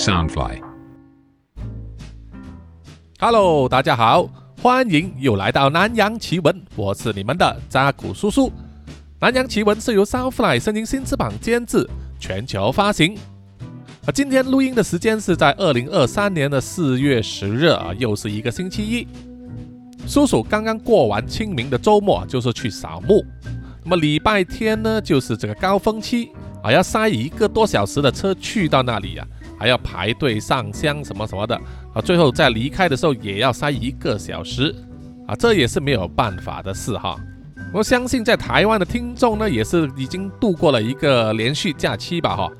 Soundfly。Hello，大家好，欢迎又来到南洋奇闻，我是你们的扎古叔叔。南洋奇闻是由 Soundfly 声音新翅膀监制，全球发行。啊，今天录音的时间是在二零二三年的四月十日啊，又是一个星期一。叔叔刚刚过完清明的周末，就是去扫墓。那么礼拜天呢，就是这个高峰期啊，要塞一个多小时的车去到那里啊，还要排队上香什么什么的啊，最后在离开的时候也要塞一个小时啊，这也是没有办法的事哈。我相信在台湾的听众呢，也是已经度过了一个连续假期吧哈，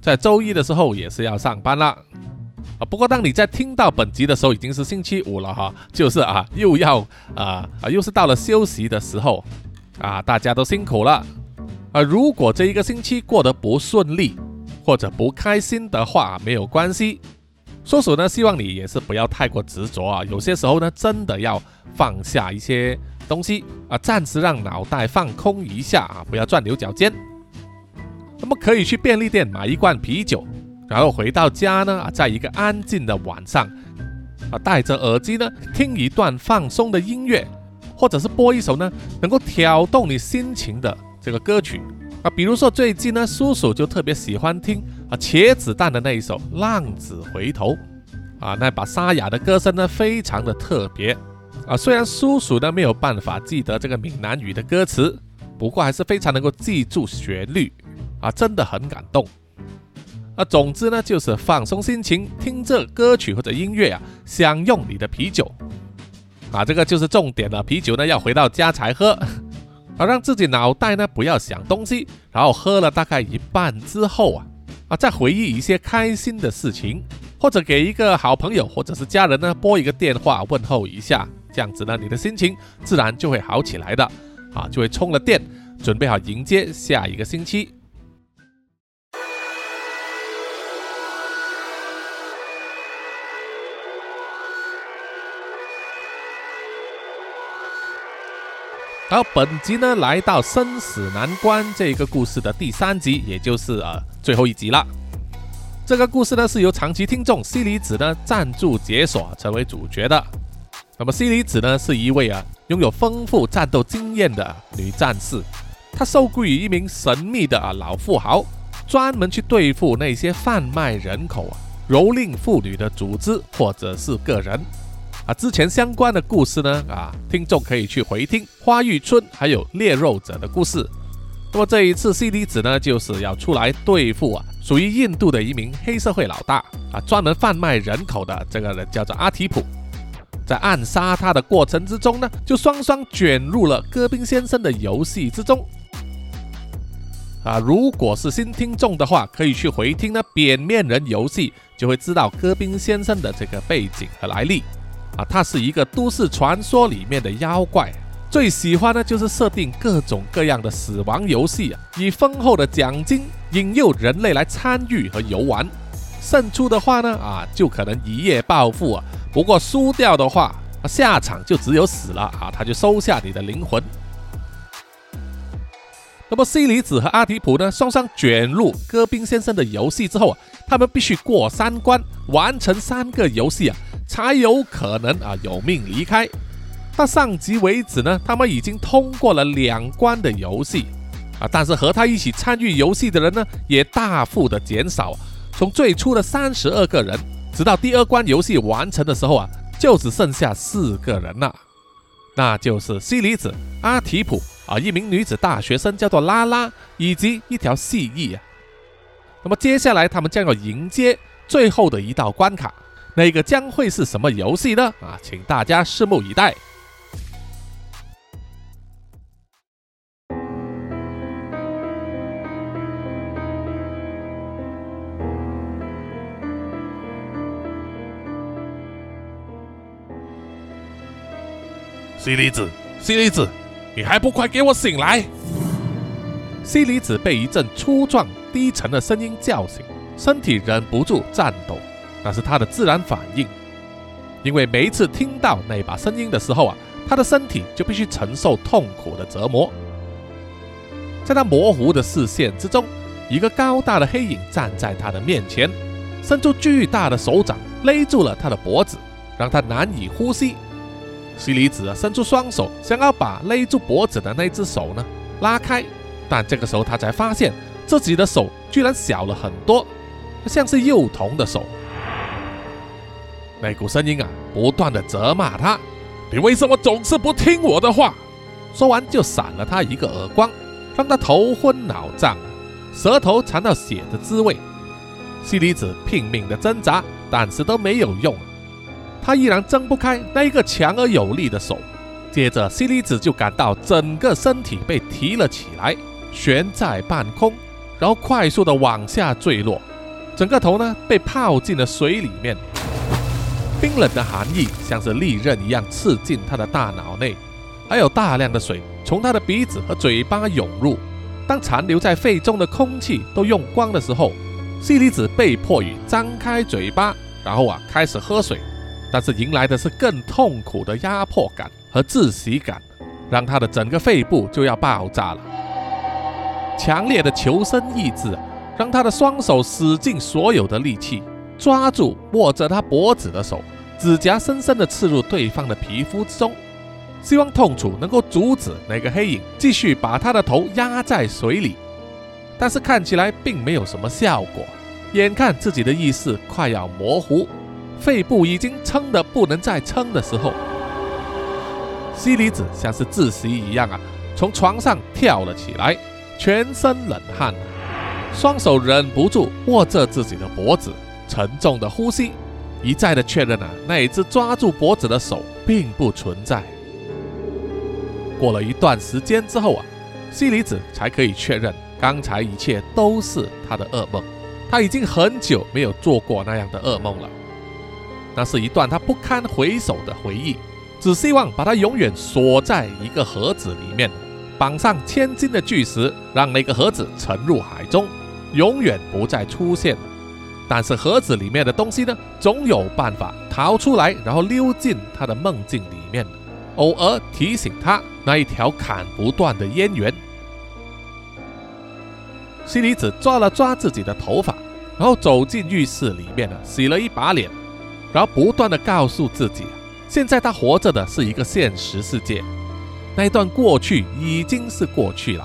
在周一的时候也是要上班了。啊，不过当你在听到本集的时候，已经是星期五了哈，就是啊，又要啊啊，又是到了休息的时候啊，大家都辛苦了啊。如果这一个星期过得不顺利或者不开心的话，没有关系，叔叔呢希望你也是不要太过执着啊。有些时候呢，真的要放下一些东西啊，暂时让脑袋放空一下啊，不要钻牛角尖。那么可以去便利店买一罐啤酒。然后回到家呢，在一个安静的晚上，啊，戴着耳机呢，听一段放松的音乐，或者是播一首呢能够挑动你心情的这个歌曲，啊，比如说最近呢，叔叔就特别喜欢听啊茄子蛋的那一首《浪子回头》，啊，那把沙哑的歌声呢，非常的特别，啊，虽然叔叔呢没有办法记得这个闽南语的歌词，不过还是非常能够记住旋律，啊，真的很感动。啊，总之呢，就是放松心情，听着歌曲或者音乐啊，享用你的啤酒啊，这个就是重点了。啤酒呢要回到家才喝，啊，让自己脑袋呢不要想东西，然后喝了大概一半之后啊，啊，再回忆一些开心的事情，或者给一个好朋友或者是家人呢拨一个电话问候一下，这样子呢，你的心情自然就会好起来的，啊，就会充了电，准备好迎接下一个星期。然后本集呢，来到生死难关这个故事的第三集，也就是呃最后一集了。这个故事呢，是由长期听众西里子呢赞助解锁成为主角的。那么西里子呢，是一位啊拥有丰富战斗经验的女战士，她受雇于一名神秘的啊老富豪，专门去对付那些贩卖人口啊、蹂躏妇女的组织或者是个人。啊，之前相关的故事呢，啊，听众可以去回听花玉村还有猎肉者的故事。那么这一次，C D 子呢，就是要出来对付啊，属于印度的一名黑社会老大啊，专门贩卖人口的这个人叫做阿提普。在暗杀他的过程之中呢，就双双卷入了戈宾先生的游戏之中。啊，如果是新听众的话，可以去回听呢扁面人游戏，就会知道戈宾先生的这个背景和来历。啊，他是一个都市传说里面的妖怪，最喜欢的就是设定各种各样的死亡游戏啊，以丰厚的奖金引诱人类来参与和游玩。胜出的话呢，啊，就可能一夜暴富啊；不过输掉的话，下场就只有死了啊，他就收下你的灵魂。那么西里子和阿提普呢，双双卷入戈宾先生的游戏之后啊，他们必须过三关，完成三个游戏啊。才有可能啊有命离开。到上集为止呢，他们已经通过了两关的游戏啊，但是和他一起参与游戏的人呢，也大幅的减少，从最初的三十二个人，直到第二关游戏完成的时候啊，就只剩下四个人了，那就是西里子、阿提普啊，一名女子大学生叫做拉拉，以及一条蜥蜴啊。那么接下来他们将要迎接最后的一道关卡。那个将会是什么游戏呢？啊，请大家拭目以待。西离子，西离子，你还不快给我醒来！西离子被一阵粗壮低沉的声音叫醒，身体忍不住颤抖。那是他的自然反应，因为每一次听到那把声音的时候啊，他的身体就必须承受痛苦的折磨。在他模糊的视线之中，一个高大的黑影站在他的面前，伸出巨大的手掌勒住了他的脖子，让他难以呼吸。西里子，伸出双手想要把勒住脖子的那只手呢拉开，但这个时候他才发现自己的手居然小了很多，像是幼童的手。那股声音啊，不断的责骂他：“你为什么总是不听我的话？”说完就闪了他一个耳光，让他头昏脑胀，舌头尝到血的滋味。西里子拼命的挣扎，但是都没有用。他依然挣不开那一个强而有力的手，接着西里子就感到整个身体被提了起来，悬在半空，然后快速的往下坠落，整个头呢被泡进了水里面，冰冷的寒意像是利刃一样刺进他的大脑内，还有大量的水从他的鼻子和嘴巴涌入，当残留在肺中的空气都用光的时候，西里子被迫于张开嘴巴，然后啊开始喝水。但是迎来的是更痛苦的压迫感和窒息感，让他的整个肺部就要爆炸了。强烈的求生意志让他的双手使尽所有的力气，抓住握着他脖子的手，指甲深深地刺入对方的皮肤之中，希望痛楚能够阻止那个黑影继续把他的头压在水里。但是看起来并没有什么效果，眼看自己的意识快要模糊。肺部已经撑得不能再撑的时候，西里子像是窒息一样啊，从床上跳了起来，全身冷汗，双手忍不住握着自己的脖子，沉重的呼吸，一再的确认啊，那一只抓住脖子的手并不存在。过了一段时间之后啊，西里子才可以确认，刚才一切都是他的噩梦，他已经很久没有做过那样的噩梦了。那是一段他不堪回首的回忆，只希望把它永远锁在一个盒子里面，绑上千斤的巨石，让那个盒子沉入海中，永远不再出现。但是盒子里面的东西呢，总有办法逃出来，然后溜进他的梦境里面，偶尔提醒他那一条砍不断的烟缘。西里子抓了抓自己的头发，然后走进浴室里面呢，洗了一把脸。然后不断的告诉自己，现在他活着的是一个现实世界，那一段过去已经是过去了。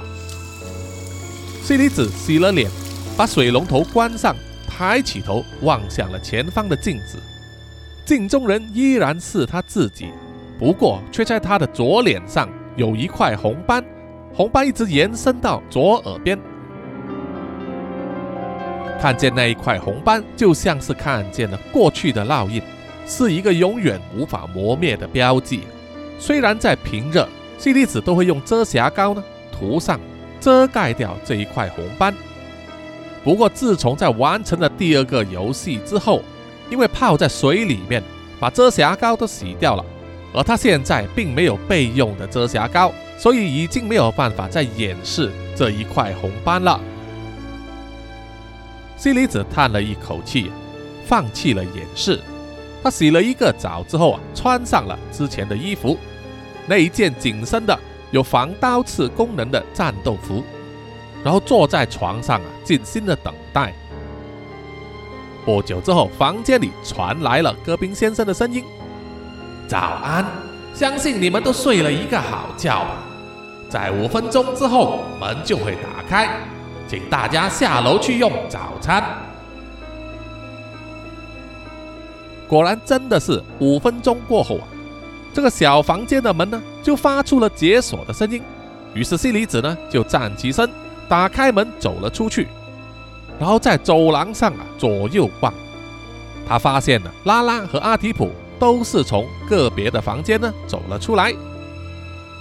西里子洗了脸，把水龙头关上，抬起头望向了前方的镜子，镜中人依然是他自己，不过却在他的左脸上有一块红斑，红斑一直延伸到左耳边。看见那一块红斑，就像是看见了过去的烙印，是一个永远无法磨灭的标记。虽然在平日，西里子都会用遮瑕膏呢涂上，遮盖掉这一块红斑。不过自从在完成了第二个游戏之后，因为泡在水里面，把遮瑕膏都洗掉了，而他现在并没有备用的遮瑕膏，所以已经没有办法再掩饰这一块红斑了。西里子叹了一口气，放弃了掩饰。他洗了一个澡之后啊，穿上了之前的衣服，那一件紧身的有防刀刺功能的战斗服，然后坐在床上啊，静心的等待。不久之后，房间里传来了戈宾先生的声音：“早安，相信你们都睡了一个好觉吧。在五分钟之后，门就会打开。”请大家下楼去用早餐。果然，真的是五分钟过后啊，这个小房间的门呢就发出了解锁的声音。于是，西里子呢就站起身，打开门走了出去，然后在走廊上啊左右望。他发现了拉拉和阿提普都是从个别的房间呢走了出来。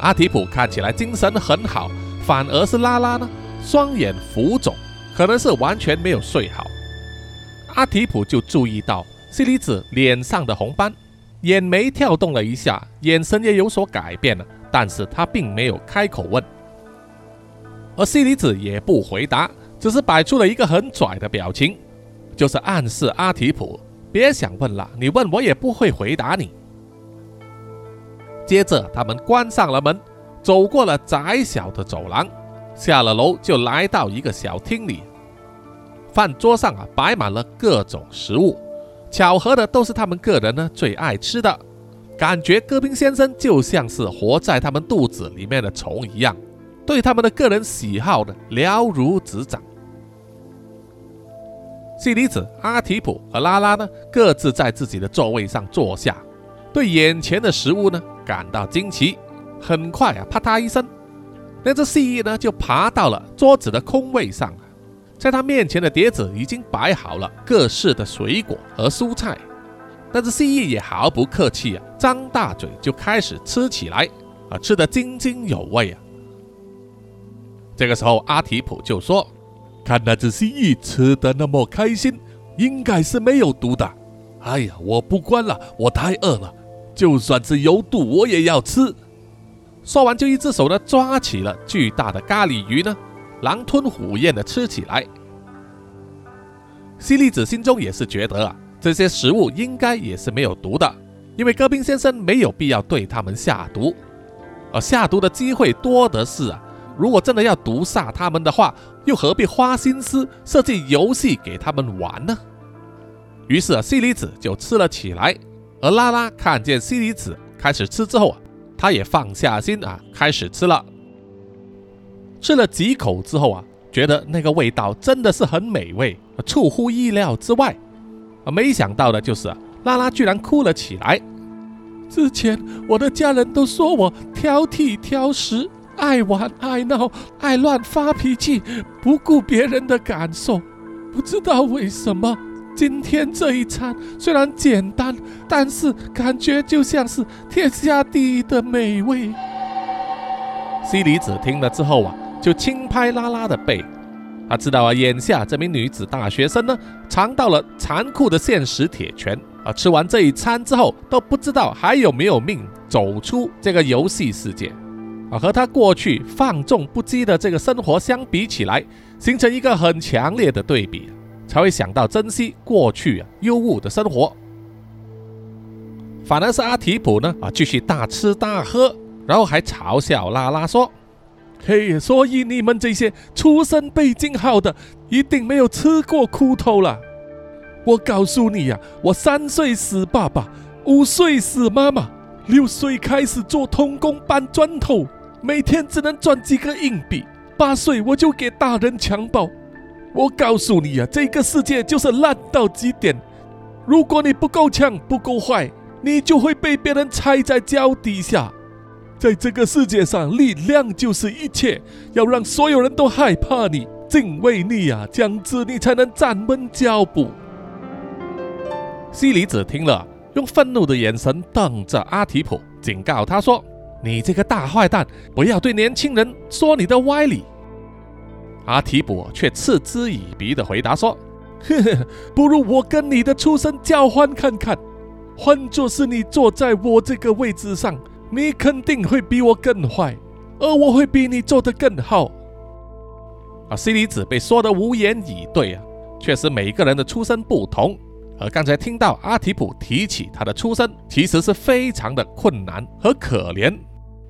阿提普看起来精神很好，反而是拉拉呢。双眼浮肿，可能是完全没有睡好。阿提普就注意到西里子脸上的红斑，眼眉跳动了一下，眼神也有所改变了。但是他并没有开口问，而西里子也不回答，只是摆出了一个很拽的表情，就是暗示阿提普别想问了，你问我也不会回答你。接着，他们关上了门，走过了窄小的走廊。下了楼，就来到一个小厅里。饭桌上啊摆满了各种食物，巧合的都是他们个人呢最爱吃的，感觉戈宾先生就像是活在他们肚子里面的虫一样，对他们的个人喜好呢了如指掌。西里子、阿提普和拉拉呢各自在自己的座位上坐下，对眼前的食物呢感到惊奇。很快啊，啪嗒一声，那只蜥蜴呢就爬到了桌子的空位上。在他面前的碟子已经摆好了各式的水果和蔬菜，但是蜥蜴也毫不客气啊，张大嘴就开始吃起来啊，吃得津津有味啊。这个时候，阿提普就说：“看那只蜥蜴吃得那么开心，应该是没有毒的。哎呀，我不关了，我太饿了，就算是有毒我也要吃。”说完，就一只手呢抓起了巨大的咖喱鱼呢。狼吞虎咽地吃起来，西利子心中也是觉得啊，这些食物应该也是没有毒的，因为戈宾先生没有必要对他们下毒，而下毒的机会多的是啊。如果真的要毒杀他们的话，又何必花心思设计游戏给他们玩呢？于是啊，西里子就吃了起来，而拉拉看见西里子开始吃之后啊，他也放下心啊，开始吃了。吃了几口之后啊，觉得那个味道真的是很美味，出乎意料之外。啊，没想到的就是拉拉居然哭了起来。之前我的家人都说我挑剔挑食，爱玩爱闹，爱乱发脾气，不顾别人的感受。不知道为什么，今天这一餐虽然简单，但是感觉就像是天下第一的美味。西里子听了之后啊。就轻拍拉拉的背，他知道啊，眼下这名女子大学生呢，尝到了残酷的现实铁拳啊，吃完这一餐之后，都不知道还有没有命走出这个游戏世界啊，和他过去放纵不羁的这个生活相比起来，形成一个很强烈的对比，才会想到珍惜过去啊优渥的生活。反而是阿提普呢啊，继续大吃大喝，然后还嘲笑拉拉说。嘿，所以你们这些出身背景好的，一定没有吃过苦头了。我告诉你呀，我三岁死爸爸，五岁死妈妈，六岁开始做童工搬砖头，每天只能赚几个硬币。八岁我就给大人强暴。我告诉你呀，这个世界就是烂到极点。如果你不够强，不够坏，你就会被别人踩在脚底下。在这个世界上，力量就是一切。要让所有人都害怕你、敬畏你啊，这样子你才能站稳脚步。西里子听了，用愤怒的眼神瞪着阿提普，警告他说：“你这个大坏蛋，不要对年轻人说你的歪理。”阿提普却嗤之以鼻的回答说：“呵呵，不如我跟你的出身交换看看。换作是你坐在我这个位置上。”你肯定会比我更坏，而我会比你做得更好。啊，西里子被说得无言以对啊。确实，每个人的出身不同。而刚才听到阿提普提起他的出身，其实是非常的困难和可怜。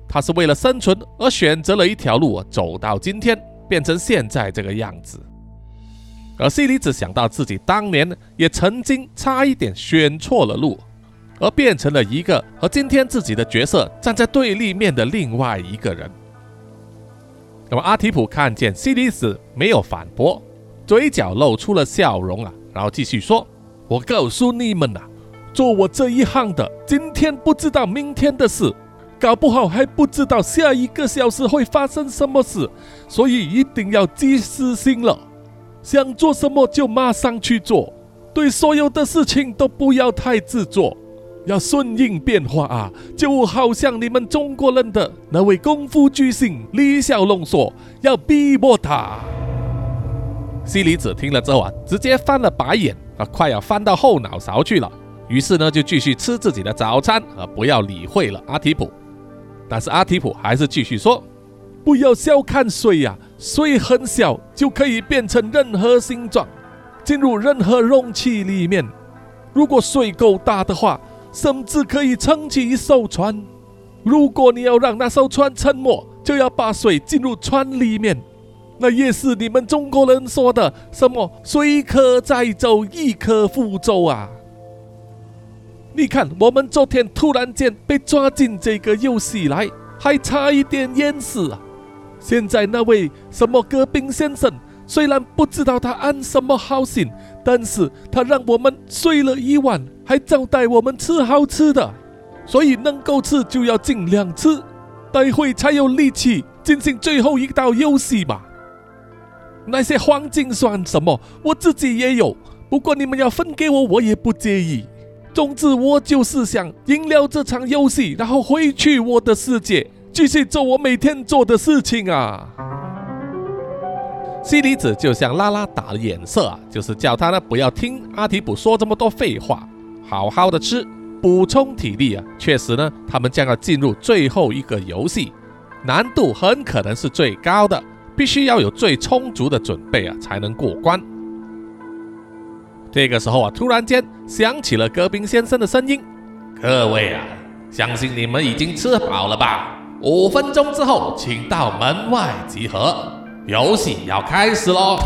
他是为了生存而选择了一条路，走到今天，变成现在这个样子。而西里子想到自己当年也曾经差一点选错了路。而变成了一个和今天自己的角色站在对立面的另外一个人。那么阿提普看见西里子没有反驳，嘴角露出了笑容啊，然后继续说：“我告诉你们呐，做我这一行的，今天不知道明天的事，搞不好还不知道下一个小时会发生什么事，所以一定要及时行乐，想做什么就马上去做，对所有的事情都不要太执着。”要顺应变化啊，就好像你们中国人的那位功夫巨星李小龙说：“要逼迫他。”西里子听了之后啊，直接翻了白眼啊，快要翻到后脑勺去了。于是呢，就继续吃自己的早餐啊，不要理会了阿提普。但是阿提普还是继续说：“不要小看水呀，水很小就可以变成任何形状，进入任何容器里面。如果水够大的话。”甚至可以撑起一艘船。如果你要让那艘船沉没，就要把水进入船里面。那也是你们中国人说的什么“水可载舟，亦可覆舟”啊！你看，我们昨天突然间被抓进这个游戏来，还差一点淹死啊！现在那位什么戈宾先生，虽然不知道他安什么好心，但是他让我们睡了一晚，还招待我们吃好吃的，所以能够吃就要尽量吃，待会才有力气进行最后一道游戏嘛。那些黄金算什么？我自己也有，不过你们要分给我，我也不介意。总之，我就是想赢了这场游戏，然后回去我的世界，继续做我每天做的事情啊。西离子就向拉拉打了眼色啊，就是叫他呢不要听阿提普说这么多废话，好好的吃，补充体力啊。确实呢，他们将要进入最后一个游戏，难度很可能是最高的。必须要有最充足的准备啊，才能过关。这个时候啊，突然间响起了戈宾先生的声音：“各位啊，相信你们已经吃饱了吧？五分钟之后，请到门外集合，游戏要开始喽！”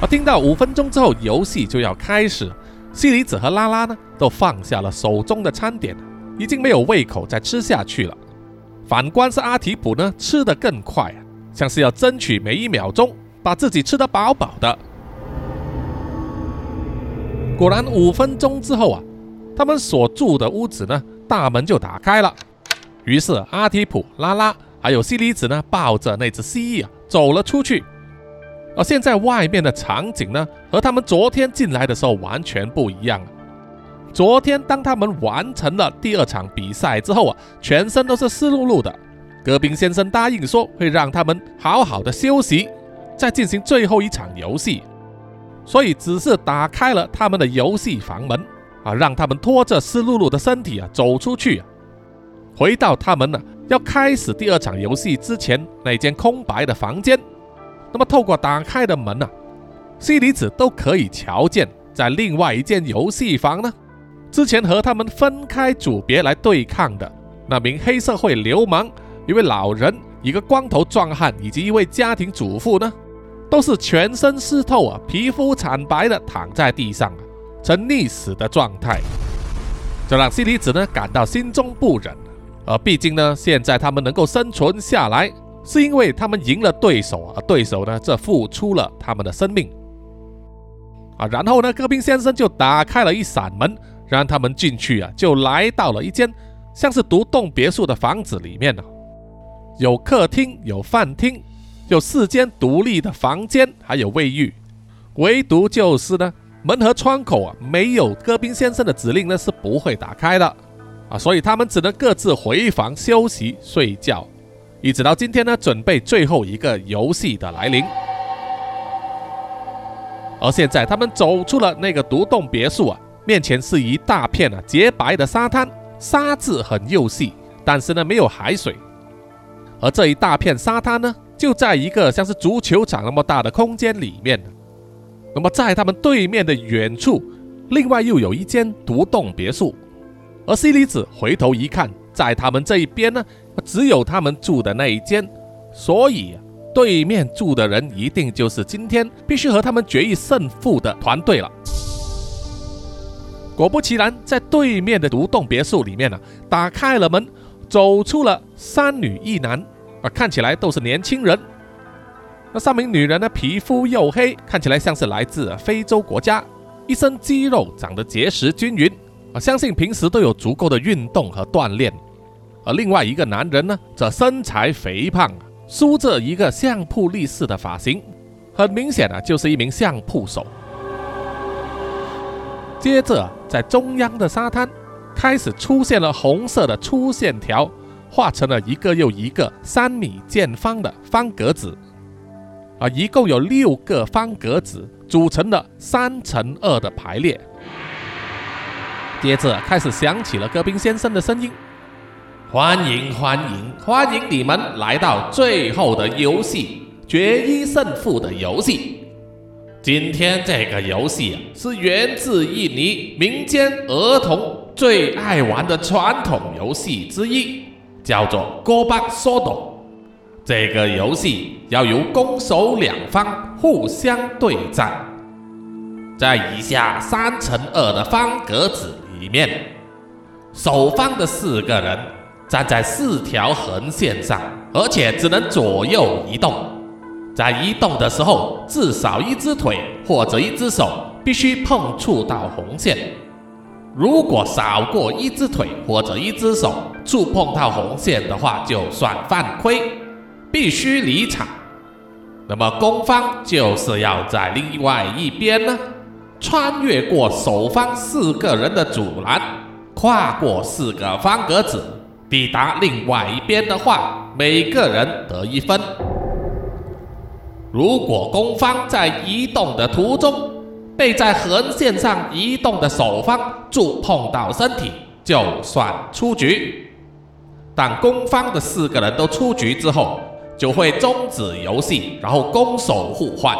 啊，听到五分钟之后游戏就要开始，西里子和拉拉呢都放下了手中的餐点，已经没有胃口再吃下去了。反观是阿提普呢，吃得更快。像是要争取每一秒钟把自己吃得饱饱的。果然，五分钟之后啊，他们所住的屋子呢，大门就打开了。于是，阿提普、拉拉还有西里子呢，抱着那只蜥蜴啊，走了出去。而现在外面的场景呢，和他们昨天进来的时候完全不一样。昨天，当他们完成了第二场比赛之后啊，全身都是湿漉漉的。戈宾先生答应说会让他们好好的休息，再进行最后一场游戏，所以只是打开了他们的游戏房门啊，让他们拖着湿漉漉的身体啊走出去，回到他们呢要开始第二场游戏之前那间空白的房间。那么透过打开的门呢，西里子都可以瞧见，在另外一间游戏房呢，之前和他们分开组别来对抗的那名黑社会流氓。一位老人、一个光头壮汉以及一位家庭主妇呢，都是全身湿透啊，皮肤惨白的躺在地上啊，呈溺死的状态，这让西里子呢感到心中不忍。而毕竟呢，现在他们能够生存下来，是因为他们赢了对手而对手呢，这付出了他们的生命啊。然后呢，戈宾先生就打开了一扇门，让他们进去啊，就来到了一间像是独栋别墅的房子里面呢。有客厅，有饭厅，有四间独立的房间，还有卫浴。唯独就是呢，门和窗口啊，没有戈宾先生的指令呢，是不会打开的啊。所以他们只能各自回房休息睡觉，一直到今天呢，准备最后一个游戏的来临。而现在，他们走出了那个独栋别墅啊，面前是一大片啊洁白的沙滩，沙质很幼细，但是呢，没有海水。而这一大片沙滩呢，就在一个像是足球场那么大的空间里面。那么在他们对面的远处，另外又有一间独栋别墅。而西里子回头一看，在他们这一边呢，只有他们住的那一间，所以对面住的人一定就是今天必须和他们决一胜负的团队了。果不其然，在对面的独栋别墅里面呢，打开了门。走出了三女一男，看起来都是年轻人。那三名女人呢，皮肤黝黑，看起来像是来自非洲国家，一身肌肉，长得结实均匀，啊，相信平时都有足够的运动和锻炼。而另外一个男人呢，则身材肥胖，梳着一个相扑立式的发型，很明显啊，就是一名相扑手。接着，在中央的沙滩。开始出现了红色的粗线条，画成了一个又一个三米见方的方格子，啊，一共有六个方格子组成了三乘二的排列。接着开始响起了戈宾先生的声音：“欢迎欢迎欢迎你们来到最后的游戏——决一胜负的游戏。今天这个游戏是源自印尼民间儿童。”最爱玩的传统游戏之一，叫做 Go Back Sodo。这个游戏要由攻守两方互相对战，在以下三乘二的方格子里面，守方的四个人站在四条横线上，而且只能左右移动。在移动的时候，至少一只腿或者一只手必须碰触到红线。如果少过一只腿或者一只手触碰到红线的话，就算犯规。必须离场，那么攻方就是要在另外一边呢，穿越过守方四个人的阻拦，跨过四个方格子，抵达另外一边的话，每个人得一分。如果攻方在移动的途中被在横线上移动的守方触碰到身体，就算出局。但攻方的四个人都出局之后。就会终止游戏，然后攻守互换，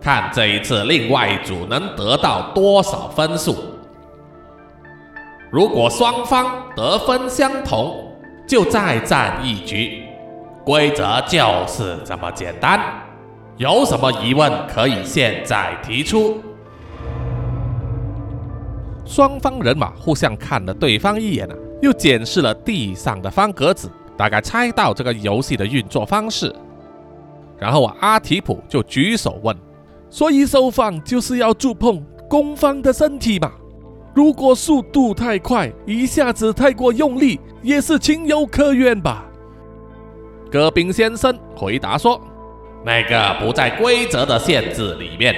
看这一次另外一组能得到多少分数。如果双方得分相同，就再战一局。规则就是这么简单。有什么疑问可以现在提出。双方人马互相看了对方一眼啊，又检视了地上的方格子。大概猜到这个游戏的运作方式，然后啊，阿提普就举手问：“所以守方就是要触碰攻方的身体嘛？如果速度太快，一下子太过用力，也是情有可原吧？”戈宾先生回答说：“那个不在规则的限制里面。”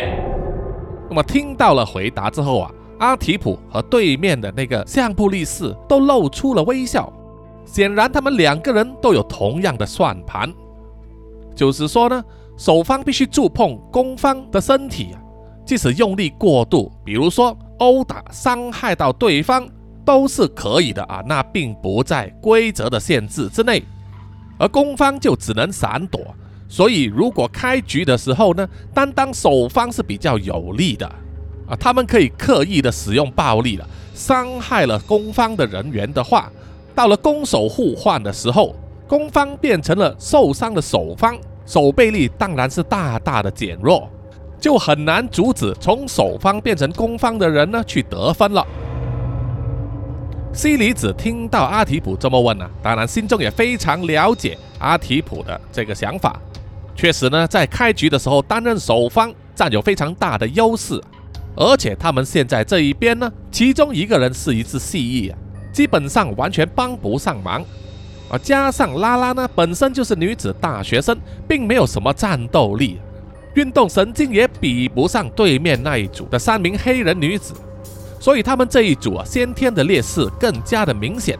那么听到了回答之后啊，阿提普和对面的那个相扑力士都露出了微笑。显然，他们两个人都有同样的算盘，就是说呢，守方必须触碰攻方的身体啊，即使用力过度，比如说殴打伤害到对方，都是可以的啊，那并不在规则的限制之内，而攻方就只能闪躲。所以，如果开局的时候呢，担当守方是比较有利的啊，他们可以刻意的使用暴力了，伤害了攻方的人员的话。到了攻守互换的时候，攻方变成了受伤的守方，守备力当然是大大的减弱，就很难阻止从守方变成攻方的人呢去得分了。西里子听到阿提普这么问呢，当然心中也非常了解阿提普的这个想法。确实呢，在开局的时候担任守方占有非常大的优势，而且他们现在这一边呢，其中一个人是一只蜥蜴啊。基本上完全帮不上忙，啊，加上拉拉呢本身就是女子大学生，并没有什么战斗力，运动神经也比不上对面那一组的三名黑人女子，所以他们这一组啊先天的劣势更加的明显。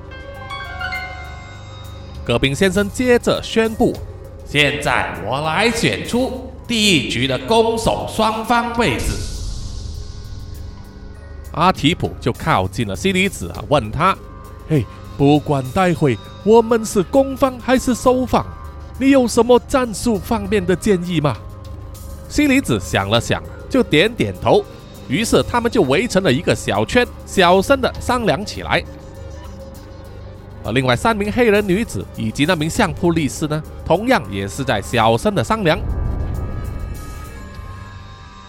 戈宾先生接着宣布：“现在我来选出第一局的攻守双方位置。”阿提普就靠近了西里子啊，问他：“嘿，不管待会我们是攻方还是守方，你有什么战术方面的建议吗？”西里子想了想，就点点头。于是他们就围成了一个小圈，小声的商量起来。而另外三名黑人女子以及那名相扑律师呢，同样也是在小声的商量。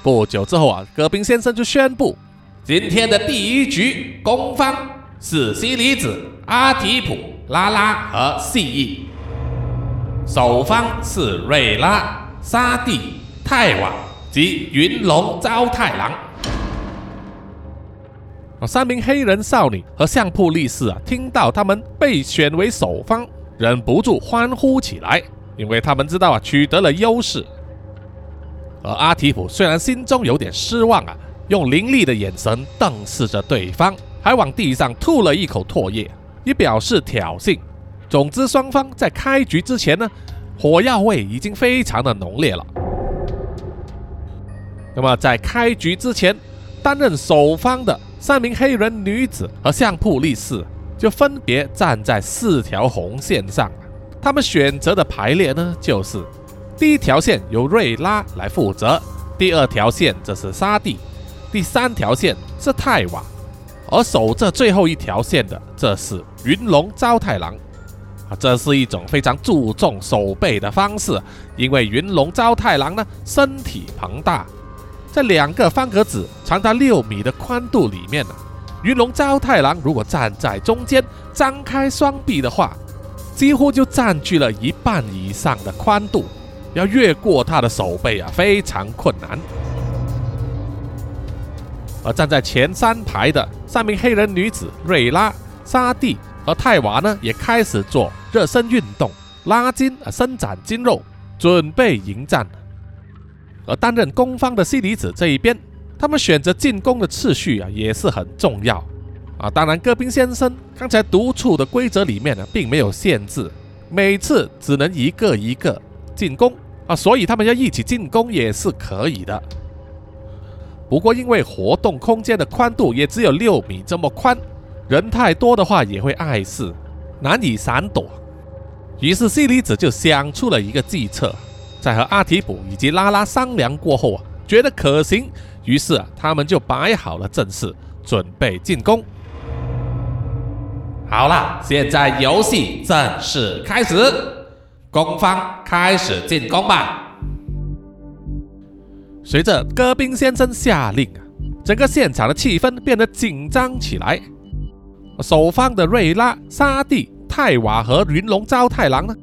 不久之后啊，戈宾先生就宣布。今天的第一局，攻方是西里子、阿提普、拉拉和蜥蜴；守方是瑞拉、沙地、泰瓦及云龙招太郎。三名黑人少女和相扑力士啊，听到他们被选为首方，忍不住欢呼起来，因为他们知道啊，取得了优势。而阿提普虽然心中有点失望啊。用凌厉的眼神瞪视着对方，还往地上吐了一口唾液，以表示挑衅。总之，双方在开局之前呢，火药味已经非常的浓烈了。那么，在开局之前，担任守方的三名黑人女子和相扑力士就分别站在四条红线上。他们选择的排列呢，就是第一条线由瑞拉来负责，第二条线则是沙地。第三条线是泰瓦，而守着最后一条线的，这是云龙招太郎。啊，这是一种非常注重守备的方式，因为云龙招太郎呢身体庞大，在两个方格子长达六米的宽度里面呢，云龙昭太郎如果站在中间，张开双臂的话，几乎就占据了一半以上的宽度，要越过他的手背啊，非常困难。而站在前三排的三名黑人女子瑞拉、沙蒂和泰娃呢，也开始做热身运动，拉筋啊，伸展筋肉，准备迎战。而担任攻方的西里子这一边，他们选择进攻的次序啊，也是很重要啊。当然，戈宾先生刚才独处的规则里面呢，并没有限制，每次只能一个一个进攻啊，所以他们要一起进攻也是可以的。不过，因为活动空间的宽度也只有六米这么宽，人太多的话也会碍事，难以闪躲。于是，西里子就想出了一个计策，在和阿提普以及拉拉商量过后啊，觉得可行，于是啊，他们就摆好了阵势，准备进攻。好了，现在游戏正式开始，攻方开始进攻吧。随着戈宾先生下令啊，整个现场的气氛变得紧张起来。守方的瑞拉、沙蒂、泰瓦和云龙招太郎呢，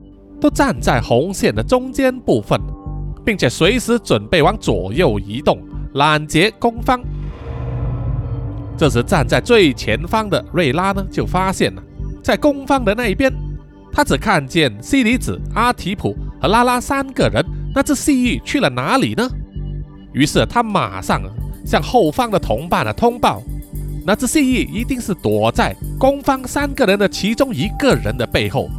都站在红线的中间部分，并且随时准备往左右移动，拦截攻方。这时，站在最前方的瑞拉呢，就发现了，在攻方的那一边，他只看见西里子、阿提普和拉拉三个人，那只蜥蜴去了哪里呢？于是他马上向后方的同伴啊通报，那只蜥蜴一定是躲在攻方三个人的其中一个人的背后。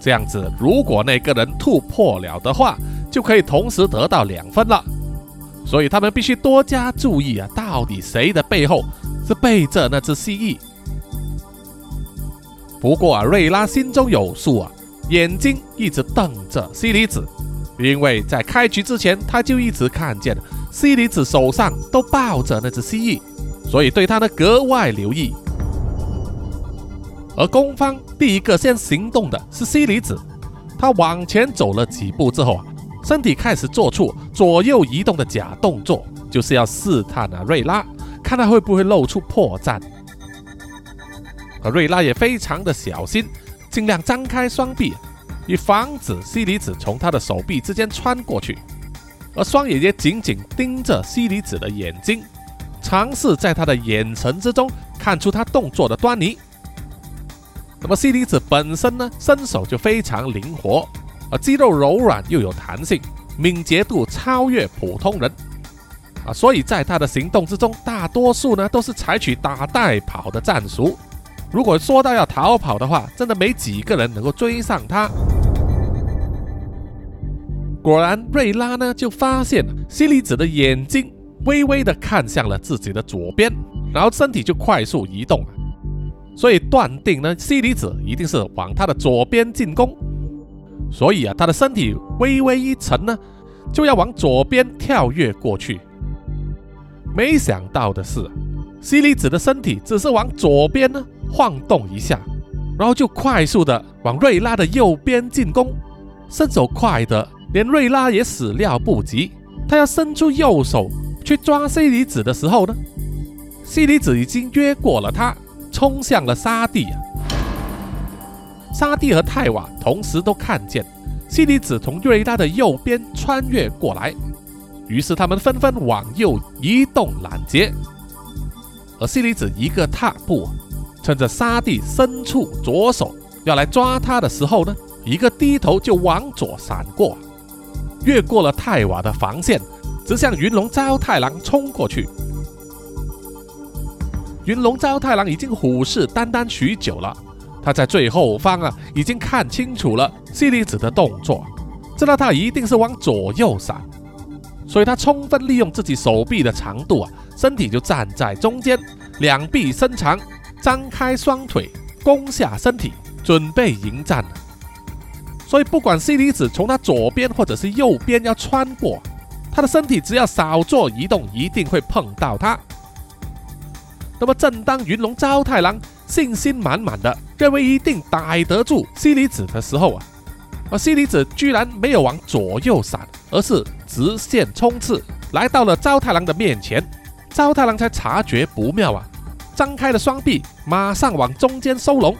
这样子，如果那个人突破了的话，就可以同时得到两分了。所以他们必须多加注意啊，到底谁的背后是背着那只蜥蜴？不过啊，瑞拉心中有数啊，眼睛一直瞪着西里子，因为在开局之前他就一直看见。西里子手上都抱着那只蜥蜴，所以对他呢格外留意。而攻方第一个先行动的是西里子，他往前走了几步之后啊，身体开始做出左右移动的假动作，就是要试探啊瑞拉，看他会不会露出破绽。而瑞拉也非常的小心，尽量张开双臂，以防止西里子从他的手臂之间穿过去。而双眼也紧紧盯着西里子的眼睛，尝试在他的眼神之中看出他动作的端倪。那么西里子本身呢，身手就非常灵活，而肌肉柔软又有弹性，敏捷度超越普通人啊，所以在他的行动之中，大多数呢都是采取打带跑的战术。如果说到要逃跑的话，真的没几个人能够追上他。果然，瑞拉呢就发现西里子的眼睛微微的看向了自己的左边，然后身体就快速移动，所以断定呢西里子一定是往他的左边进攻，所以啊他的身体微微一沉呢，就要往左边跳跃过去。没想到的是，西里子的身体只是往左边呢晃动一下，然后就快速的往瑞拉的右边进攻，身手快的。连瑞拉也始料不及，他要伸出右手去抓西里子的时候呢，西里子已经越过了他，冲向了沙地。沙地和泰瓦同时都看见西里子从瑞拉的右边穿越过来，于是他们纷纷往右移动拦截。而西里子一个踏步，趁着沙地伸出左手要来抓他的时候呢，一个低头就往左闪过。越过了泰瓦的防线，直向云龙招太郎冲过去。云龙招太郎已经虎视眈眈许久了，他在最后方啊，已经看清楚了西里子的动作，知道他一定是往左右闪，所以他充分利用自己手臂的长度啊，身体就站在中间，两臂伸长，张开双腿，弓下身体，准备迎战。所以，不管西里子从他左边或者是右边要穿过，他的身体只要少做移动，一定会碰到他。那么，正当云龙招太郎信心满满的认为一定逮得住西离子的时候啊，而西离子居然没有往左右闪，而是直线冲刺，来到了招太郎的面前。招太郎才察觉不妙啊，张开了双臂，马上往中间收拢。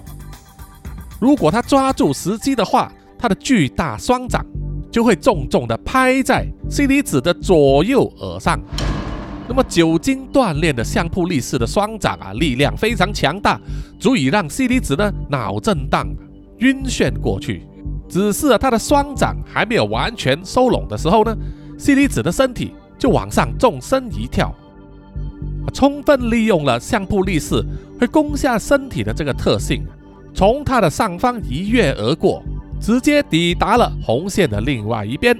如果他抓住时机的话，他的巨大双掌就会重重的拍在西离子的左右耳上。那么久经锻炼的相扑力士的双掌啊，力量非常强大，足以让西离子呢脑震荡、晕眩过去。只是啊他的双掌还没有完全收拢的时候呢，西离子的身体就往上纵身一跳，充分利用了相扑力士会攻下身体的这个特性，从他的上方一跃而过，直接抵达了红线的另外一边。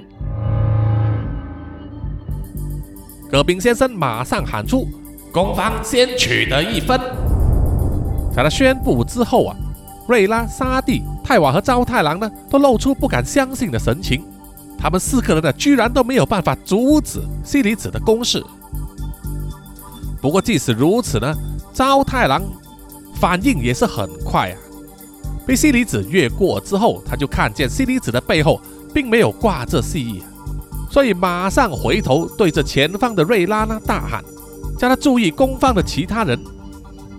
戈宾先生马上喊出：“攻方先取得一分。”在他宣布之后啊，瑞拉、沙地、泰瓦和招太郎呢，都露出不敢相信的神情。他们四个人呢，居然都没有办法阻止西里子的攻势。不过即使如此呢，招太郎反应也是很快啊。被西里子越过之后，他就看见西里子的背后并没有挂着蜥蜴。所以马上回头对着前方的瑞拉呢大喊，叫他注意攻方的其他人。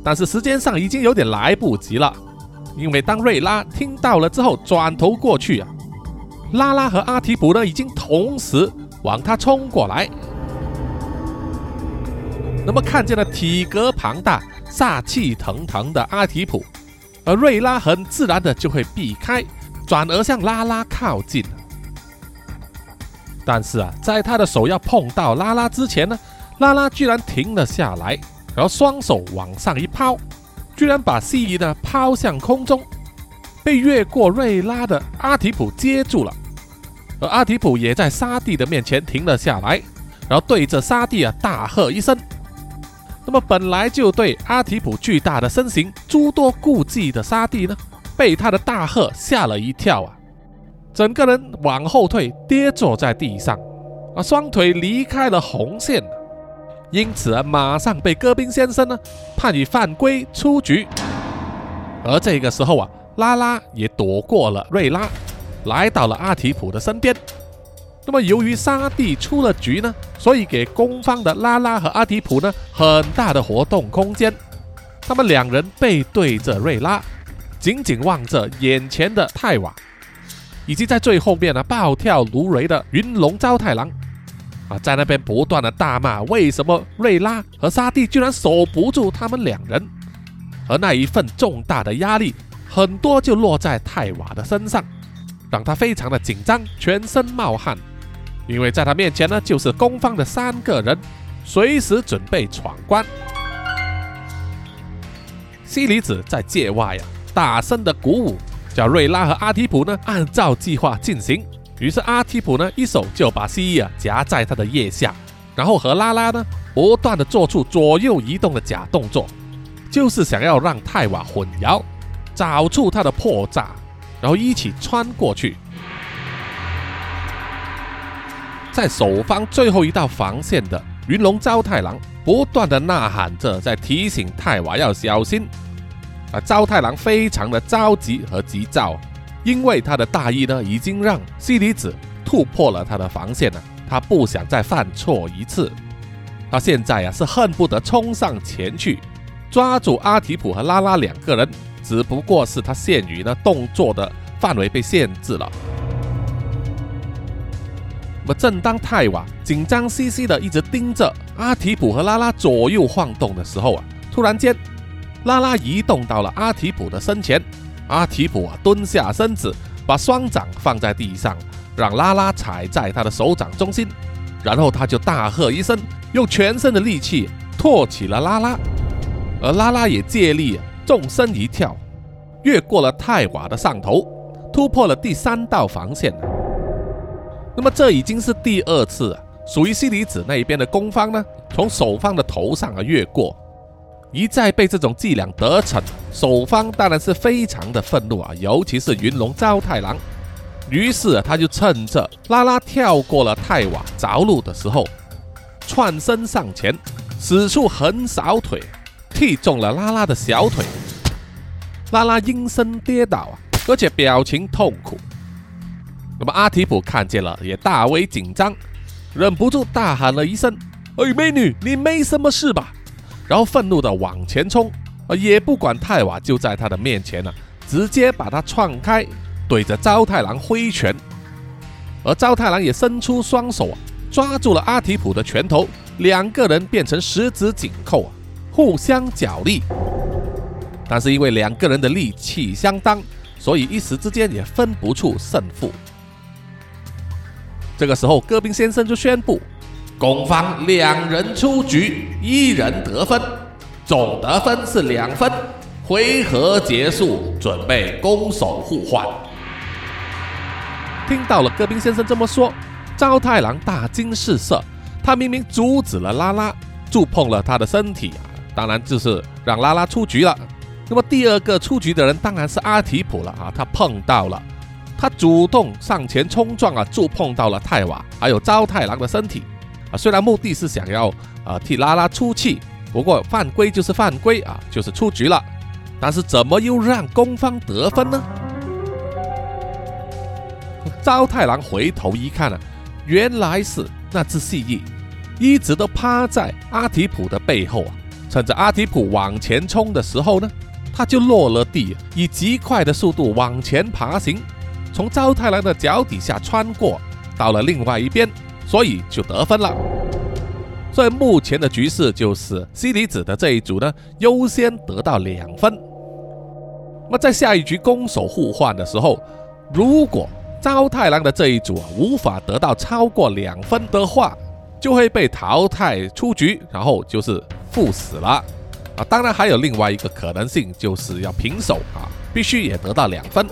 但是时间上已经有点来不及了，因为当瑞拉听到了之后转头过去啊，拉拉和阿提普呢已经同时往他冲过来。那么看见了体格庞大、煞气腾腾的阿提普，而瑞拉很自然的就会避开，转而向拉拉靠近。但是啊，在他的手要碰到拉拉之前呢，拉拉居然停了下来，然后双手往上一抛，居然把蜥蜴呢抛向空中，被越过瑞拉的阿提普接住了，而阿提普也在沙地的面前停了下来，然后对着沙地啊大喝一声。那么本来就对阿提普巨大的身形诸多顾忌的沙地呢，被他的大喝吓了一跳啊。整个人往后退，跌坐在地上，啊，双腿离开了红线，因此啊，马上被戈宾先生呢判以犯规出局。而这个时候啊，拉拉也躲过了瑞拉，来到了阿提普的身边。那么由于沙地出了局呢，所以给攻方的拉拉和阿提普呢很大的活动空间。他们两人背对着瑞拉，紧紧望着眼前的泰瓦。以及在最后面呢，暴跳如雷的云龙招太郎啊，在那边不断的大骂，为什么瑞拉和沙地居然守不住他们两人？而那一份重大的压力，很多就落在泰瓦的身上，让他非常的紧张，全身冒汗，因为在他面前呢，就是攻方的三个人，随时准备闯关。西里子在界外呀，大声的鼓舞。叫瑞拉和阿提普呢按照计划进行。于是阿提普呢一手就把蜥蜴啊夹在他的腋下，然后和拉拉呢不断的做出左右移动的假动作，就是想要让泰瓦混淆，找出他的破绽，然后一起穿过去。在守方最后一道防线的云龙招太郎不断的呐喊着，在提醒泰瓦要小心。啊，招太郎非常的着急和急躁，因为他的大意呢，已经让西里子突破了他的防线了，他不想再犯错一次。他现在呀，是恨不得冲上前去抓住阿提普和拉拉两个人，只不过是他限于呢动作的范围被限制了。那么，正当泰瓦紧张兮兮的一直盯着阿提普和拉拉左右晃动的时候啊，突然间。拉拉移动到了阿提普的身前，阿提普啊蹲下身子，把双掌放在地上，让拉拉踩在他的手掌中心，然后他就大喝一声，用全身的力气托起了拉拉，而拉拉也借力纵身一跳，越过了泰瓦的上头，突破了第三道防线。那么这已经是第二次属于西里子那一边的攻方呢，从守方的头上啊越过。一再被这种伎俩得逞，守方当然是非常的愤怒啊，尤其是云龙招太郎。于是他就趁着拉拉跳过了泰瓦着陆的时候，窜身上前，使出横扫腿，踢中了拉拉的小腿，拉拉应声跌倒啊，而且表情痛苦。那么阿提普看见了，也大为紧张，忍不住大喊了一声：“哎，美女，你没什么事吧？”然后愤怒的往前冲，啊，也不管泰瓦就在他的面前了，直接把他撞开，对着招太郎挥拳。而招太郎也伸出双手啊，抓住了阿提普的拳头，两个人变成十指紧扣啊，互相角力。但是因为两个人的力气相当，所以一时之间也分不出胜负。这个时候，戈宾先生就宣布，攻方两人出局，一人得分，总得分是两分。回合结束，准备攻守互换。听到了戈宾先生这么说，招太郎大惊失色。他明明阻止了拉拉，触碰了他的身体啊，当然就是让拉拉出局了。那么第二个出局的人当然是阿提普了啊，他碰到了，他主动上前冲撞啊，触碰到了泰瓦还有招太郎的身体啊。虽然目的是想要啊替拉拉出气，不过犯规就是犯规啊，就是出局了。但是怎么又让攻方得分呢？招太郎回头一看啊，原来是那只蜥蜴，一直都趴在阿提普的背后啊。趁着阿提普往前冲的时候呢，他就落了地，以极快的速度往前爬行，从招太郎的脚底下穿过，到了另外一边，所以就得分了。所以目前的局势就是西里子的这一组呢优先得到两分。那么在下一局攻守互换的时候，如果招太郎的这一组啊无法得到超过两分的话，就会被淘汰出局，然后就是负死了啊！当然还有另外一个可能性，就是要平手啊，必须也得到两分。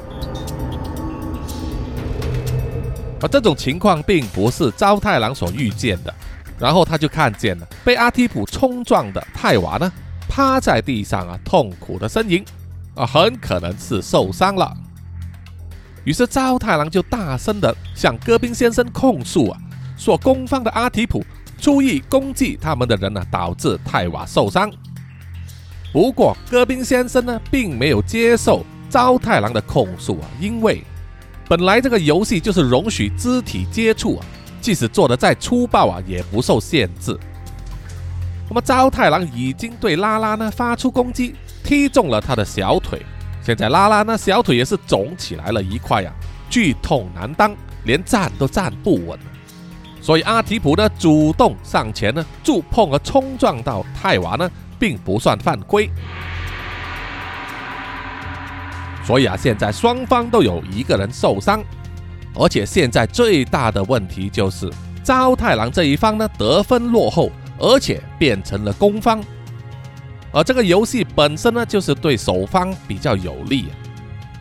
而这种情况并不是招太郎所预见的，然后他就看见了被阿提普冲撞的泰瓦呢，趴在地上啊，痛苦的呻吟啊，很可能是受伤了。于是招太郎就大声的向戈宾先生控诉啊，说攻方的阿提普故意攻击他们的人呢，导致泰瓦受伤。不过戈宾先生呢，并没有接受招太郎的控诉啊，因为本来这个游戏就是容许肢体接触啊，即使做的再粗暴啊，也不受限制。那么招太郎已经对拉拉呢发出攻击，踢中了他的小腿。现在拉拉呢小腿也是肿起来了一块呀，剧痛难当，连站都站不稳。所以阿提普呢主动上前呢，触碰和冲撞到泰瓦呢，并不算犯规。所以啊，现在双方都有一个人受伤，而且现在最大的问题就是招太郎这一方呢得分落后，而且变成了攻方。而这个游戏本身呢，就是对守方比较有利，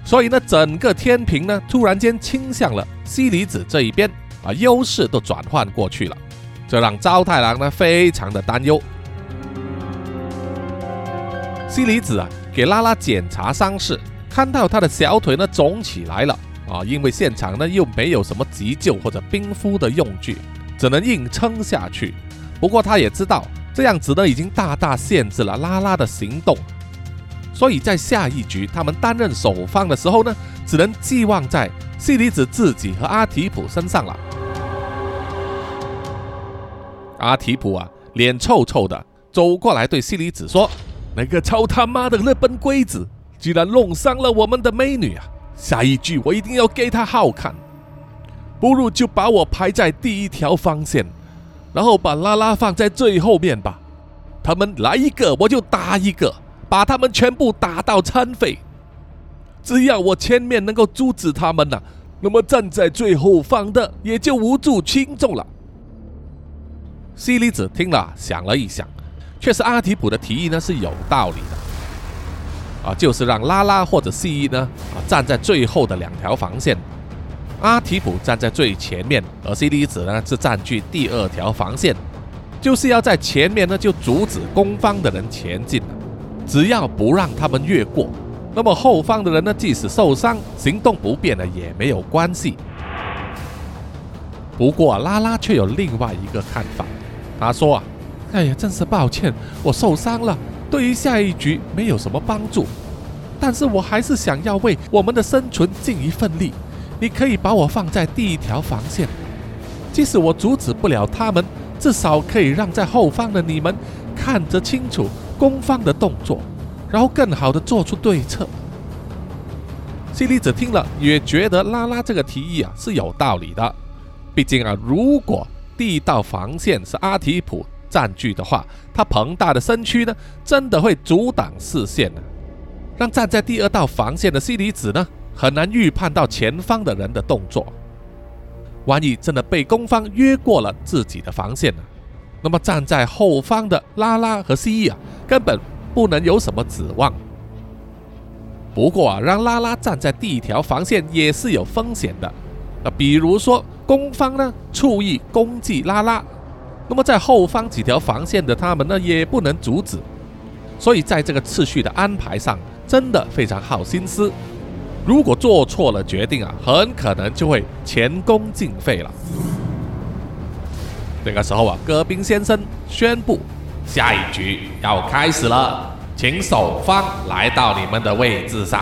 所以呢，整个天平呢，突然间倾向了西里子这一边，啊，优势都转换过去了，这让招太郎呢非常的担忧。西里子啊，给拉拉检查伤势，看到他的小腿呢肿起来了，啊，因为现场呢又没有什么急救或者冰敷的用具，只能硬撑下去。不过他也知道。这样子呢，已经大大限制了拉拉的行动，所以在下一局他们担任守方的时候呢，只能寄望在西里子自己和阿提普身上了。阿提普啊，脸臭臭的走过来对西里子说：“那个操他妈的日本鬼子，居然弄伤了我们的美女啊！下一局我一定要给她好看，不如就把我排在第一条防线。”然后把拉拉放在最后面吧，他们来一个我就打一个，把他们全部打到残废。只要我前面能够阻止他们呐，那么站在最后方的也就无足轻重了。西里子听了想了一想，确实阿提普的提议呢是有道理的，啊，就是让拉拉或者蜥蜴呢啊站在最后的两条防线。阿提普站在最前面，而 C 离子呢是占据第二条防线，就是要在前面呢就阻止攻方的人前进只要不让他们越过，那么后方的人呢即使受伤、行动不便呢也没有关系。不过拉拉却有另外一个看法，他说啊，哎呀，真是抱歉，我受伤了，对于下一局没有什么帮助。但是我还是想要为我们的生存尽一份力。你可以把我放在第一条防线，即使我阻止不了他们，至少可以让在后方的你们看得清楚攻方的动作，然后更好的做出对策。西里子听了也觉得拉拉这个提议啊是有道理的，毕竟啊，如果第一道防线是阿提普占据的话，他庞大的身躯呢，真的会阻挡视线啊，让站在第二道防线的西里子呢。很难预判到前方的人的动作，万一真的被攻方越过了自己的防线呢？那么站在后方的拉拉和蜥蜴啊，根本不能有什么指望。不过啊，让拉拉站在第一条防线也是有风险的。那比如说攻方呢，蓄意攻击拉拉，那么在后方几条防线的他们呢，也不能阻止。所以在这个次序的安排上，真的非常耗心思。如果做错了决定啊，很可能就会前功尽废了。这个时候啊，戈宾先生宣布，下一局要开始了，请守方来到你们的位置上。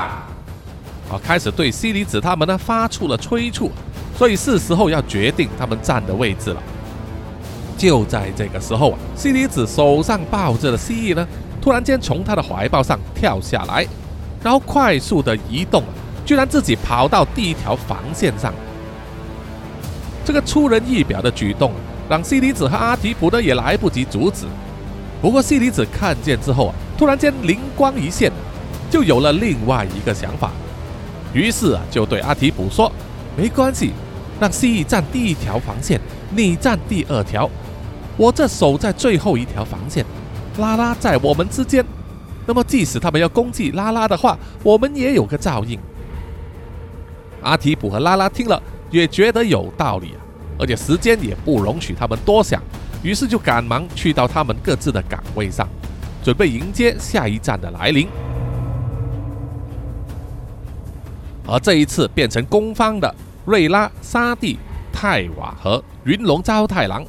啊，开始对西里子他们呢发出了催促，所以是时候要决定他们站的位置了。就在这个时候啊，西里子手上抱着的蜥蜴呢，突然间从他的怀抱上跳下来，然后快速的移动。居然自己跑到第一条防线上，这个出人意表的举动让西里子和阿提普呢也来不及阻止。不过西里子看见之后啊，突然间灵光一现，就有了另外一个想法。于是啊，就对阿提普说：“没关系，让蜥蜴站第一条防线，你站第二条，我这守在最后一条防线，拉拉在我们之间。那么即使他们要攻击拉拉的话，我们也有个照应。”阿提普和拉拉听了也觉得有道理，而且时间也不容许他们多想，于是就赶忙去到他们各自的岗位上，准备迎接下一站的来临。而这一次变成攻方的瑞拉、沙蒂、泰瓦和云龙招太郎，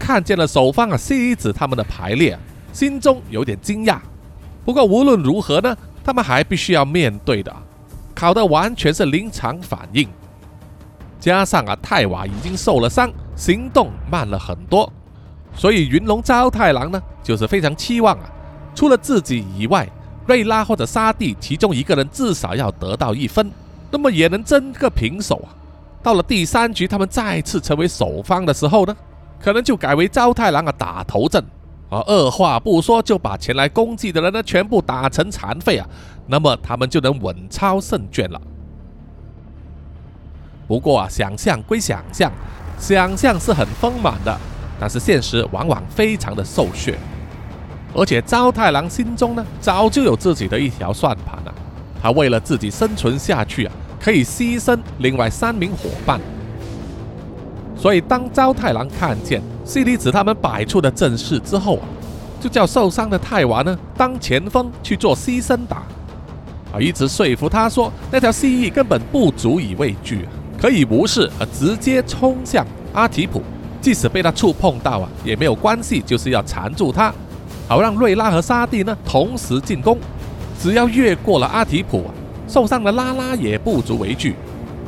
看见了守方啊西子他们的排列，心中有点惊讶。不过无论如何呢，他们还必须要面对的。考的完全是临场反应，加上啊泰瓦已经受了伤，行动慢了很多，所以云龙招太郎呢就是非常期望啊，除了自己以外，瑞拉或者沙地其中一个人至少要得到一分，那么也能争个平手啊。到了第三局他们再次成为首方的时候呢，可能就改为招太郎啊打头阵。而二话不说就把前来攻击的人呢全部打成残废啊，那么他们就能稳操胜券了。不过啊，想象归想象，想象是很丰满的，但是现实往往非常的瘦削。而且招太郎心中呢早就有自己的一条算盘了，他为了自己生存下去啊，可以牺牲另外三名伙伴。所以当招太郎看见。西里子他们摆出的阵势之后啊，就叫受伤的泰瓦呢当前锋去做牺牲打，啊，一直说服他说那条蜥蜴根本不足以畏惧，可以无视而直接冲向阿提普，即使被他触碰到啊也没有关系，就是要缠住他，好让瑞拉和沙蒂呢同时进攻，只要越过了阿提普，受伤的拉拉也不足为惧，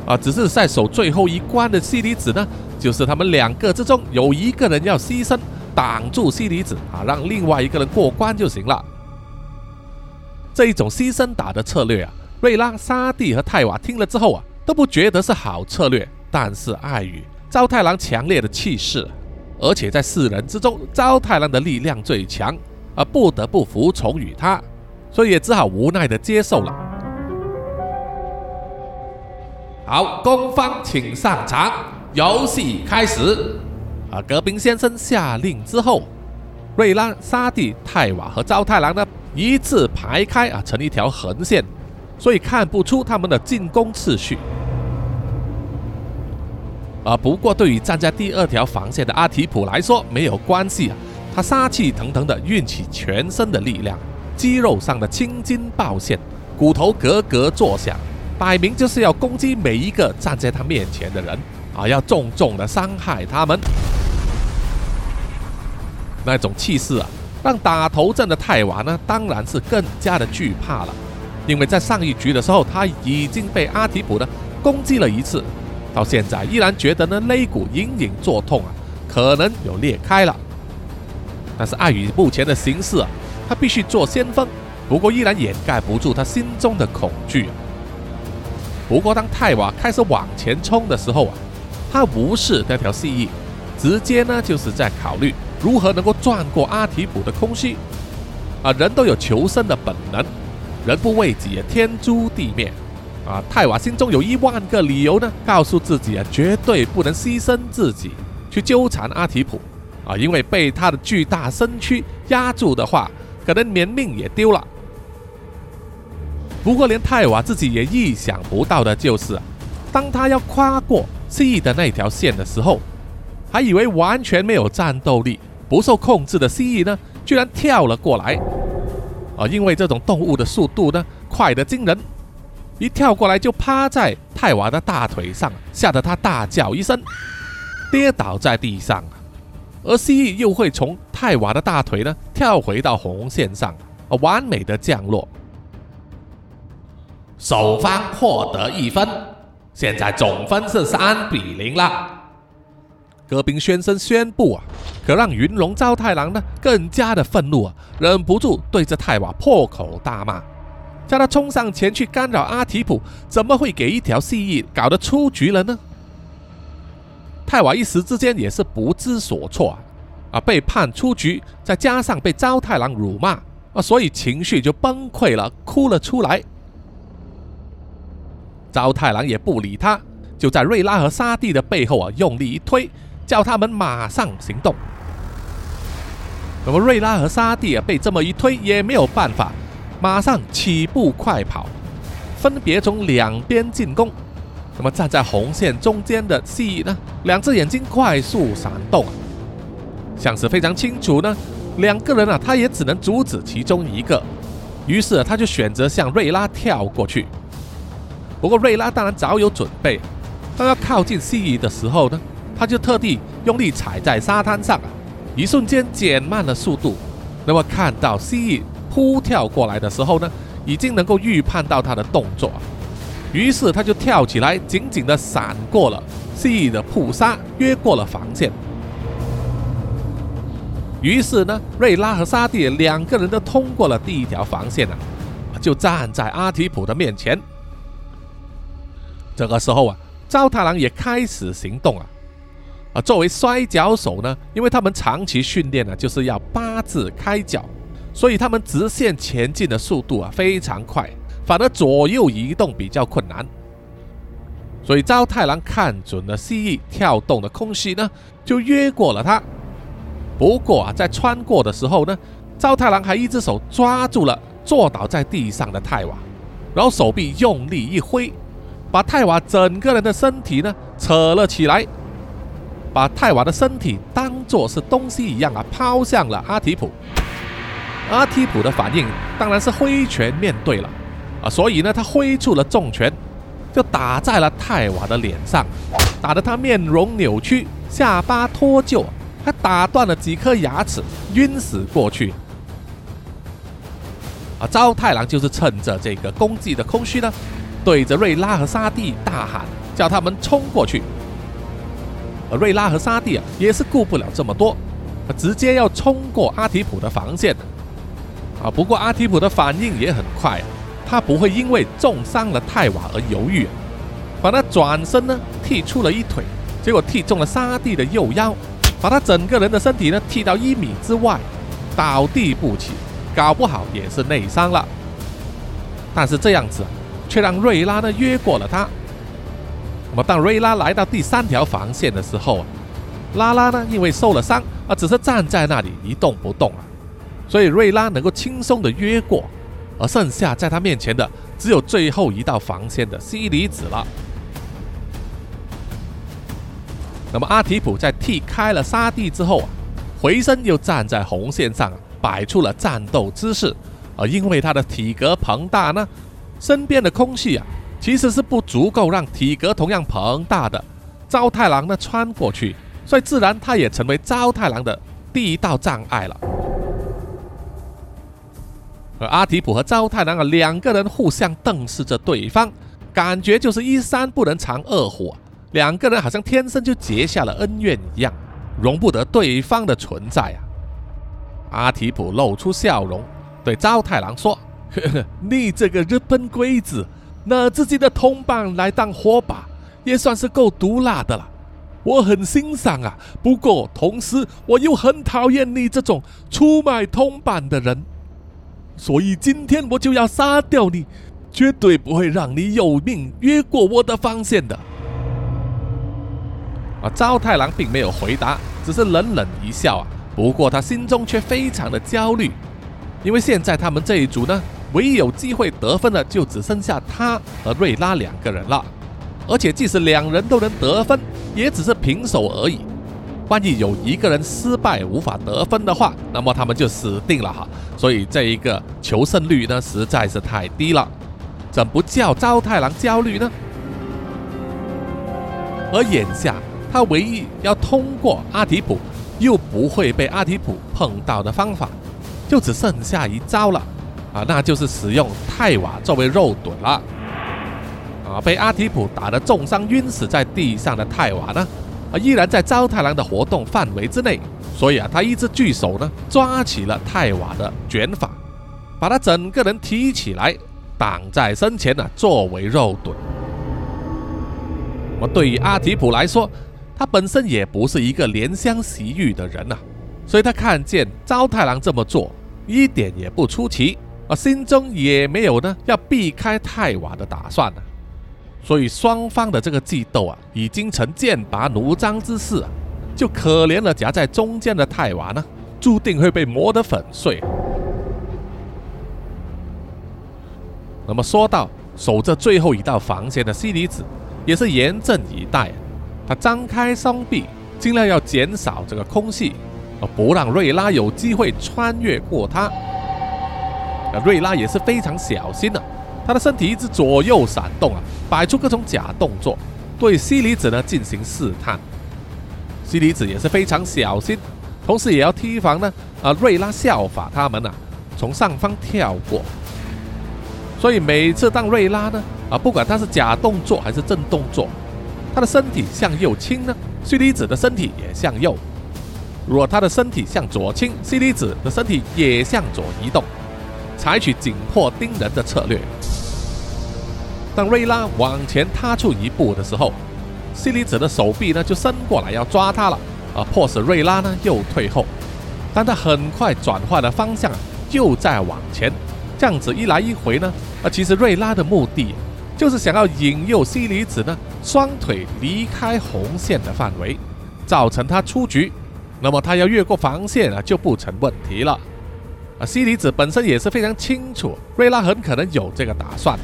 啊，只是在守最后一关的西里子呢。就是他们两个之中有一个人要牺牲，挡住西里子啊，让另外一个人过关就行了。这一种牺牲打的策略啊，瑞拉、沙蒂和泰瓦听了之后啊，都不觉得是好策略。但是碍于招太郎强烈的气势，而且在四人之中，招太郎的力量最强，而不得不服从于他，所以也只好无奈的接受了。好，攻方请上场。游戏开始，啊！格宾先生下令之后，瑞拉、沙蒂、泰瓦和招太郎呢一字排开啊，成一条横线，所以看不出他们的进攻次序。啊，不过对于站在第二条防线的阿提普来说没有关系啊，他杀气腾腾的运起全身的力量，肌肉上的青筋暴现，骨头咯咯作响，摆明就是要攻击每一个站在他面前的人。啊！要重重的伤害他们，那种气势啊，让打头阵的泰瓦呢，当然是更加的惧怕了。因为在上一局的时候他已经被阿提普呢攻击了一次，到现在依然觉得呢肋骨隐隐作痛啊，可能有裂开了。但是碍于目前的形势啊，他必须做先锋，不过依然掩盖不住他心中的恐惧。不过当泰瓦开始往前冲的时候啊，他无视那条蜥蜴，直接呢就是在考虑如何能够转过阿提普的空隙。啊，人都有求生的本能，人不为己，天诛地灭。啊，泰瓦心中有一万个理由呢，告诉自己啊，绝对不能牺牲自己去纠缠阿提普。啊，因为被他的巨大身躯压住的话，可能连命也丢了。不过，连泰瓦自己也意想不到的就是，当他要跨过蜥蜴的那条线的时候，还以为完全没有战斗力、不受控制的蜥蜴呢，居然跳了过来。啊，因为这种动物的速度呢，快得惊人。一跳过来就趴在泰瓦的大腿上，吓得他大叫一声，跌倒在地上。而蜥蜴又会从泰瓦的大腿呢跳回到红线上，啊，完美的降落。首方获得一分，现在总分是三比零了。戈宾先生宣布啊，可让云龙招太郎呢更加的愤怒啊，忍不住对着泰瓦破口大骂。叫他冲上前去干扰阿提普，怎么会给一条蜥蜴搞得出局了呢？泰瓦一时之间也是不知所措啊，啊，被判出局，再加上被招太郎辱骂啊，所以情绪就崩溃了，哭了出来。招太郎也不理他，就在瑞拉和沙蒂的背后啊用力一推，叫他们马上行动。那么瑞拉和沙蒂啊被这么一推也没有办法。马上起步快跑，分别从两边进攻。那么站在红线中间的蜥蜴呢？两只眼睛快速闪动啊，像是非常清楚呢。两个人啊，他也只能阻止其中一个。于是他就选择向瑞拉跳过去。不过瑞拉当然早有准备，当要靠近蜥蜴的时候呢，他就特地用力踩在沙滩上啊，一瞬间减慢了速度。那么看到蜥蜴。扑跳过来的时候呢，已经能够预判到他的动作，于是他就跳起来，紧紧的闪过了蜥蜴的扑杀，越过了防线。于是呢，瑞拉和沙蒂两个人都通过了第一条防线啊，就站在阿提普的面前。这个时候啊，招太郎也开始行动了。啊，作为摔跤手呢，因为他们长期训练呢，就是要八字开脚。所以他们直线前进的速度啊非常快，反而左右移动比较困难。所以招太郎看准了蜥蜴跳动的空隙呢，就越过了它。不过啊，在穿过的时候呢，招太郎还一只手抓住了坐倒在地上的泰瓦，然后手臂用力一挥，把泰瓦整个人的身体呢扯了起来，把泰瓦的身体当作是东西一样啊抛向了阿提普。阿提普的反应当然是挥拳面对了啊，所以呢，他挥出了重拳，就打在了泰瓦的脸上，打得他面容扭曲，下巴脱臼，还打断了几颗牙齿，晕死过去。啊，招太郎就是趁着这个攻击的空虚呢，对着瑞拉和沙蒂大喊，叫他们冲过去。而瑞拉和沙蒂啊，也是顾不了这么多，直接要冲过阿提普的防线。啊！不过阿提普的反应也很快，他不会因为重伤了泰瓦而犹豫，把他转身呢踢出了一腿，结果踢中了沙地的右腰，把他整个人的身体呢踢到一米之外，倒地不起，搞不好也是内伤了。但是这样子却让瑞拉呢越过了他。那么当瑞拉来到第三条防线的时候啊，拉拉呢因为受了伤啊，只是站在那里一动不动啊。所以瑞拉能够轻松的越过，而剩下在他面前的只有最后一道防线的西里子了。那么阿提普在踢开了沙地之后啊，回身又站在红线上，摆出了战斗姿势。而因为他的体格庞大呢，身边的空气啊，其实是不足够让体格同样庞大的招太郎呢穿过去，所以自然他也成为招太郎的第一道障碍了。而阿提普和昭太郎啊两个人互相瞪视着对方，感觉就是一山不能藏二虎，两个人好像天生就结下了恩怨一样，容不得对方的存在啊。阿提普露出笑容，对昭太郎说：“呵呵，你这个日本鬼子，拿自己的同伴来当火把，也算是够毒辣的了。我很欣赏啊，不过同时我又很讨厌你这种出卖同伴的人。”所以今天我就要杀掉你，绝对不会让你有命越过我的防线的。啊，昭太郎并没有回答，只是冷冷一笑啊。不过他心中却非常的焦虑，因为现在他们这一组呢，唯一有机会得分的就只剩下他和瑞拉两个人了。而且即使两人都能得分，也只是平手而已。万一有一个人失败无法得分的话，那么他们就死定了哈。所以这一个求胜率呢实在是太低了，怎不叫昭太郎焦虑呢？而眼下他唯一要通过阿提普又不会被阿提普碰到的方法，就只剩下一招了啊，那就是使用泰瓦作为肉盾了。啊，被阿提普打得重伤晕死在地上的泰瓦呢？啊，依然在昭太郎的活动范围之内，所以啊，他一只巨手呢抓起了泰瓦的卷发，把他整个人提起来挡在身前呢，作为肉盾。那么对于阿提普来说，他本身也不是一个怜香惜玉的人呐，所以他看见昭太郎这么做一点也不出奇，啊，心中也没有呢要避开泰瓦的打算呢。所以双方的这个激斗啊，已经成剑拔弩张之势啊！就可怜了夹在中间的泰瓦呢，注定会被磨得粉碎。那么说到守着最后一道防线的西里子，也是严阵以待。他张开双臂，尽量要减少这个空隙，而不让瑞拉有机会穿越过他。瑞拉也是非常小心的。他的身体一直左右闪动啊，摆出各种假动作，对西里子呢进行试探。西里子也是非常小心，同时也要提防呢啊瑞拉效法他们呐，从上方跳过。所以每次当瑞拉呢啊，不管他是假动作还是正动作，他的身体向右倾呢，西里子的身体也向右；如果他的身体向左倾，西里子的身体也向左移动，采取紧迫盯人的策略。当瑞拉往前踏出一步的时候，西里子的手臂呢就伸过来要抓他了，啊，迫使瑞拉呢又退后。但他很快转换了方向，又在往前。这样子一来一回呢，啊，其实瑞拉的目的就是想要引诱西里子呢双腿离开红线的范围，造成他出局。那么他要越过防线啊就不成问题了。西里子本身也是非常清楚，瑞拉很可能有这个打算。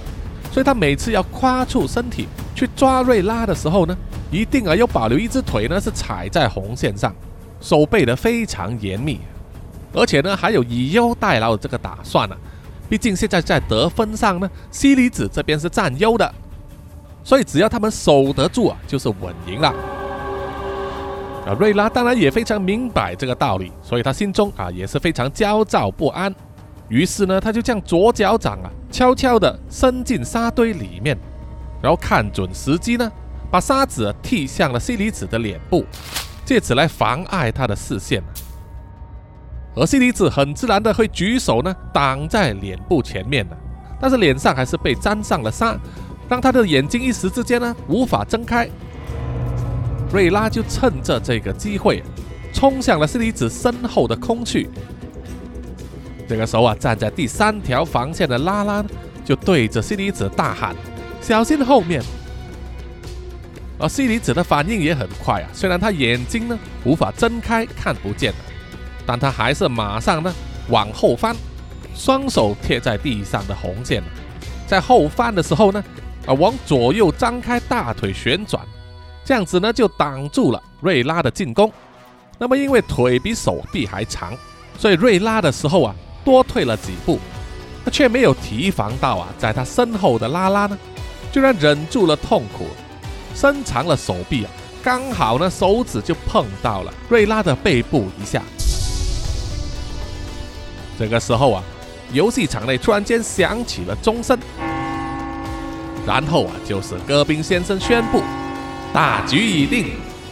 所以他每次要跨出身体去抓瑞拉的时候呢，一定啊要保留一只腿呢是踩在红线上，守备的非常严密，而且呢还有以优代劳的这个打算呢。毕竟现在在得分上呢，西里子这边是占优的，所以只要他们守得住啊，就是稳赢了。瑞拉当然也非常明白这个道理，所以他心中啊也是非常焦躁不安。于是呢，他就将左脚掌啊，悄悄地伸进沙堆里面，然后看准时机呢，把沙子踢向了西里子的脸部，借此来妨碍他的视线。而西里子很自然的会举手呢，挡在脸部前面呢，但是脸上还是被沾上了沙，让他的眼睛一时之间呢无法睁开。瑞拉就趁着这个机会，冲向了西里子身后的空区。这个时候啊，站在第三条防线的拉拉就对着西里子大喊：“小心后面！”而西里子的反应也很快啊，虽然他眼睛呢无法睁开，看不见，但他还是马上呢往后翻，双手贴在地上的红线，在后翻的时候呢，啊往左右张开大腿旋转，这样子呢就挡住了瑞拉的进攻。那么因为腿比手臂还长，所以瑞拉的时候啊。多退了几步，他却没有提防到啊，在他身后的拉拉呢，居然忍住了痛苦，伸长了手臂啊，刚好呢手指就碰到了瑞拉的背部一下。这个时候啊，游戏场内突然间响起了钟声，然后啊，就是戈宾先生宣布大局已定，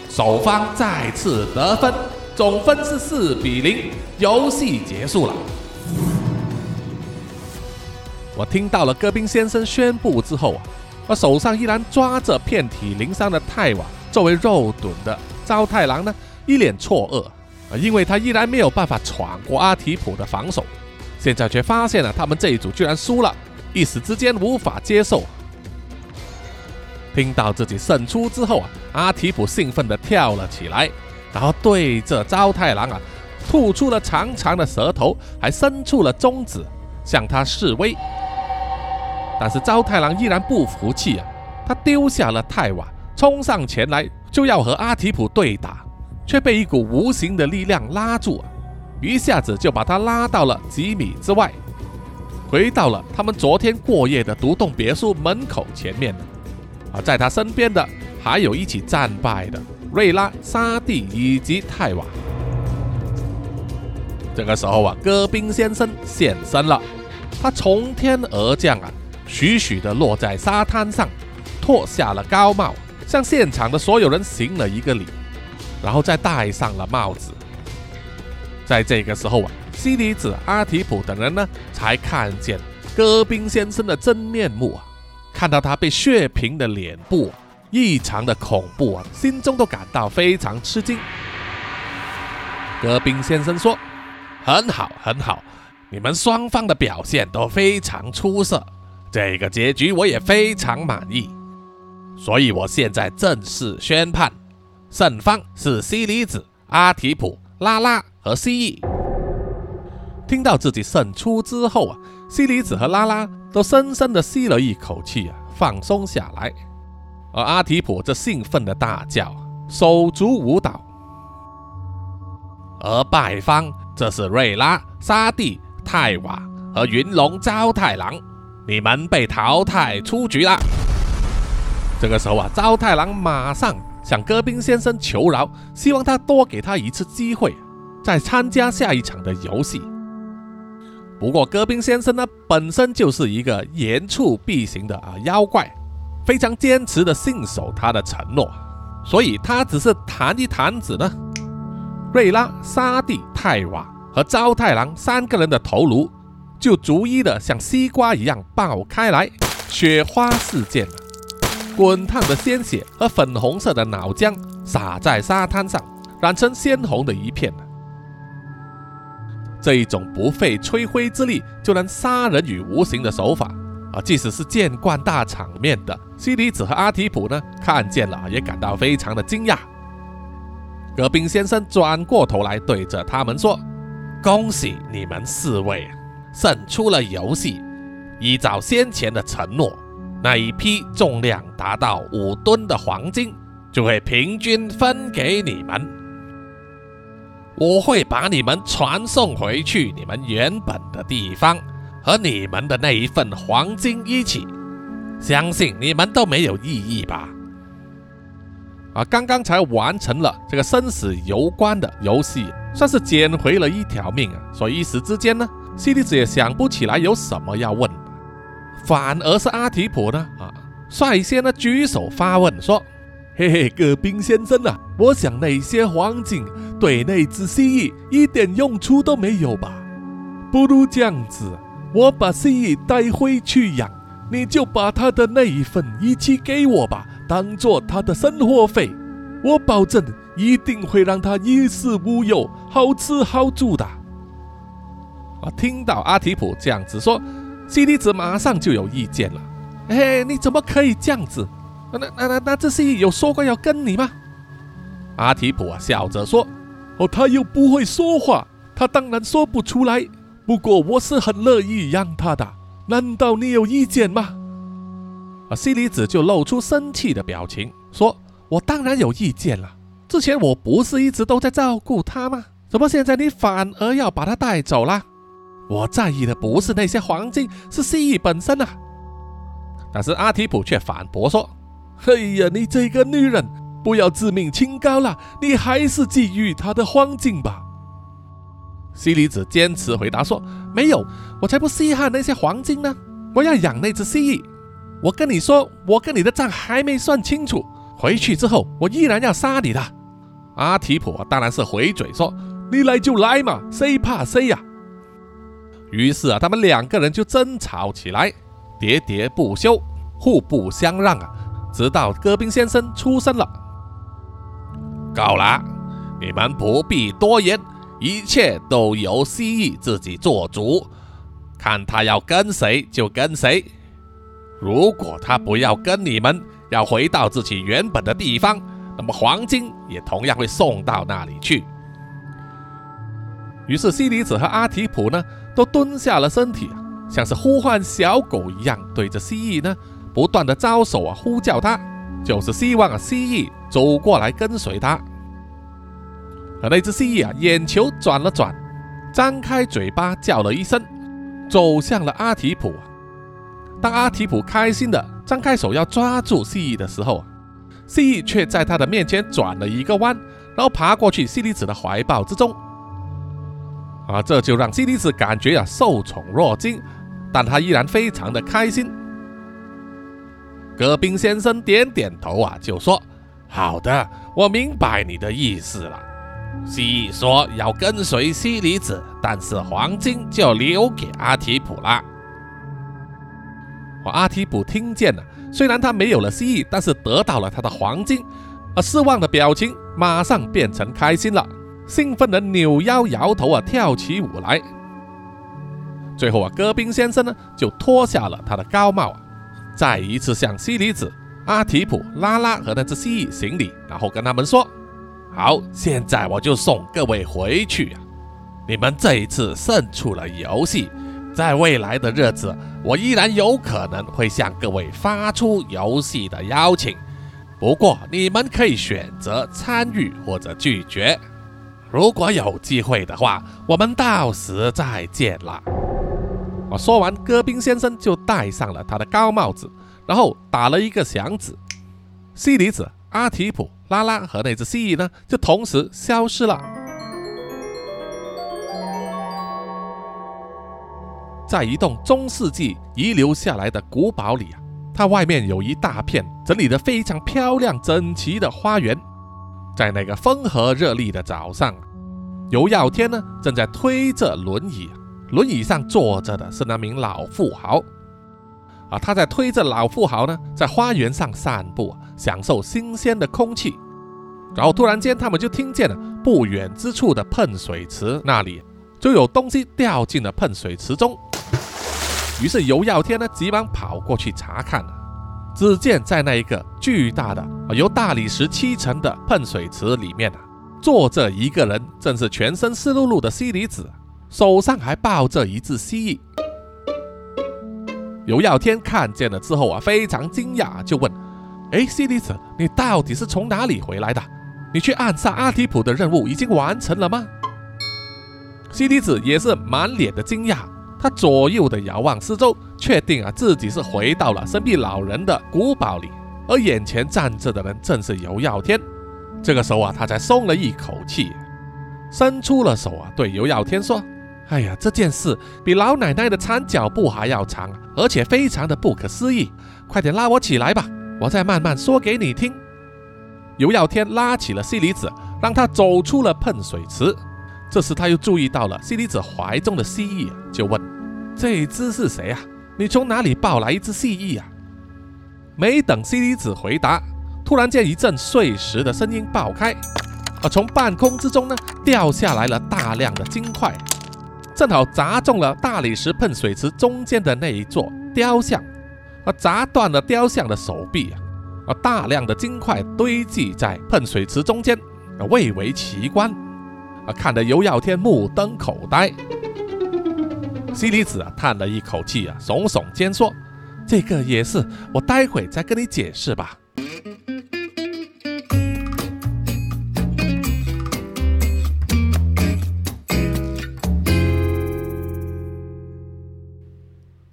首方再次得分，总分是四比零，游戏结束了。我听到了戈宾先生宣布之后啊，我手上依然抓着遍体鳞伤的泰瓦作为肉盾的招太郎呢，一脸错愕啊，因为他依然没有办法闯过阿提普的防守。现在却发现了他们这一组居然输了，一时之间无法接受。听到自己胜出之后啊，阿提普兴奋地跳了起来，然后对着招太郎啊吐出了长长的舌头，还伸出了中指向他示威。但是招太郎依然不服气啊，他丢下了太瓦，冲上前来就要和阿提普对打，却被一股无形的力量拉住。啊一下子就把他拉到了几米之外，回到了他们昨天过夜的独栋别墅门口前面。在他身边的还有一起战败的瑞拉、沙蒂以及泰瓦。这个时候啊，戈宾先生现身了，他从天而降啊，徐徐地落在沙滩上，脱下了高帽，向现场的所有人行了一个礼，然后再戴上了帽子。在这个时候啊，西里子、阿提普等人呢，才看见戈宾先生的真面目啊！看到他被血瓶的脸部，异常的恐怖啊，心中都感到非常吃惊。戈宾先生说：“很好，很好，你们双方的表现都非常出色，这个结局我也非常满意。所以我现在正式宣判，胜方是西里子、阿提普、拉拉。”和蜥蜴听到自己胜出之后啊，西里子和拉拉都深深的吸了一口气啊，放松下来。而阿提普则兴奋的大叫，手足舞蹈。而败方则是瑞拉、沙蒂、泰瓦和云龙招太郎，你们被淘汰出局了。这个时候啊，招太郎马上向戈宾先生求饶，希望他多给他一次机会。再参加下一场的游戏。不过，戈宾先生呢，本身就是一个言出必行的啊妖怪，非常坚持的信守他的承诺，所以他只是弹一弹子呢，瑞拉、沙蒂、泰瓦和招太郎三个人的头颅就逐一的像西瓜一样爆开来，雪花四溅，滚烫的鲜血和粉红色的脑浆洒在沙滩上，染成鲜红的一片。这一种不费吹灰之力就能杀人于无形的手法啊，即使是见惯大场面的西里子和阿提普呢，看见了也感到非常的惊讶。戈宾先生转过头来对着他们说：“恭喜你们四位胜出了游戏，依照先前的承诺，那一批重量达到五吨的黄金就会平均分给你们。”我会把你们传送回去你们原本的地方，和你们的那一份黄金一起。相信你们都没有异议吧？啊，刚刚才完成了这个生死攸关的游戏，算是捡回了一条命啊！所以一时之间呢，西里子也想不起来有什么要问，反而是阿提普呢，啊，率先呢举手发问说。嘿嘿，戈宾先生啊，我想那些黄金对那只蜥蜴一点用处都没有吧？不如这样子，我把蜥蜴带回去养，你就把它的那一份一起给我吧，当做它的生活费。我保证一定会让它衣食无忧，好吃好住的。啊，听到阿提普这样子说，西里子马上就有意见了。嘿，你怎么可以这样子？那那那那只蜥蜴有说过要跟你吗？阿提普啊笑着说：“哦，他又不会说话，他当然说不出来。不过我是很乐意养他的，难道你有意见吗？”啊，西里子就露出生气的表情，说：“我当然有意见了。之前我不是一直都在照顾他吗？怎么现在你反而要把他带走啦？我在意的不是那些黄金，是蜥蜴本身啊。”但是阿提普却反驳说。哎呀，你这个女人，不要自命清高了，你还是觊觎他的黄金吧。西离子坚持回答说：“没有，我才不稀罕那些黄金呢！我要养那只蜥蜴。我跟你说，我跟你的账还没算清楚。回去之后，我依然要杀你的。”阿提普当然是回嘴说：“你来就来嘛，谁怕谁呀！”于是啊，他们两个人就争吵起来，喋喋不休，互不相让啊，直到戈宾先生出声了：“够了，你们不必多言。”一切都由蜥蜴自己做主，看他要跟谁就跟谁。如果他不要跟你们，要回到自己原本的地方，那么黄金也同样会送到那里去。于是西里子和阿提普呢，都蹲下了身体，像是呼唤小狗一样，对着蜥蜴呢，不断的招手啊，呼叫他，就是希望啊，蜥蜴走过来跟随他。而那只蜥蜴啊，眼球转了转，张开嘴巴叫了一声，走向了阿提普。当阿提普开心的张开手要抓住蜥蜴的时候啊，蜥蜴却在他的面前转了一个弯，然后爬过去西里子的怀抱之中。啊，这就让西里子感觉啊受宠若惊，但他依然非常的开心。戈宾先生点点头啊，就说：“好的，我明白你的意思了。”蜥蜴说要跟随西里子，但是黄金就留给阿提普了。阿提普听见了，虽然他没有了蜥蜴，但是得到了他的黄金，而失望的表情马上变成开心了，兴奋的扭腰摇头啊，跳起舞来。最后啊，戈宾先生呢就脱下了他的高帽啊，再一次向西里子、阿提普、拉拉和那只蜥蜴行礼，然后跟他们说。好，现在我就送各位回去！你们这一次胜出了游戏，在未来的日子，我依然有可能会向各位发出游戏的邀请，不过你们可以选择参与或者拒绝。如果有机会的话，我们到时再见了。说完，戈宾先生就戴上了他的高帽子，然后打了一个响指，西里子、阿提普。拉拉和那只蜥蜴呢，就同时消失了。在一栋中世纪遗留下来的古堡里啊，它外面有一大片整理的非常漂亮、整齐的花园。在那个风和日丽的早上，尤耀天呢正在推着轮椅，轮椅上坐着的是那名老富豪。啊，他在推着老富豪呢，在花园上散步，享受新鲜的空气。然后突然间，他们就听见了不远之处的喷水池那里就有东西掉进了喷水池中。于是尤耀天呢，急忙跑过去查看。只见在那一个巨大的由大理石砌成的喷水池里面啊，坐着一个人，正是全身湿漉漉的西里子，手上还抱着一只蜥蜴。尤耀天看见了之后啊，非常惊讶，就问：“哎，西里子，你到底是从哪里回来的？你去暗杀阿提普的任务已经完成了吗？”西里子也是满脸的惊讶，他左右的遥望四周，确定啊自己是回到了神秘老人的古堡里，而眼前站着的人正是尤耀天。这个时候啊，他才松了一口气，伸出了手啊，对尤耀天说。哎呀，这件事比老奶奶的长脚步还要长，而且非常的不可思议。快点拉我起来吧，我再慢慢说给你听。尤耀天拉起了西里子，让他走出了喷水池。这时他又注意到了西里子怀中的蜥蜴，就问：“这只是谁啊？你从哪里抱来一只蜥蜴啊？”没等西里子回答，突然间一阵碎石的声音爆开，而从半空之中呢掉下来了大量的金块。正好砸中了大理石喷水池中间的那一座雕像，而砸断了雕像的手臂啊！而大量的金块堆积在喷水池中间，啊蔚为奇观，啊，看得尤耀天目瞪口呆。西里子啊叹了一口气啊，耸耸肩说：“这个也是，我待会再跟你解释吧。”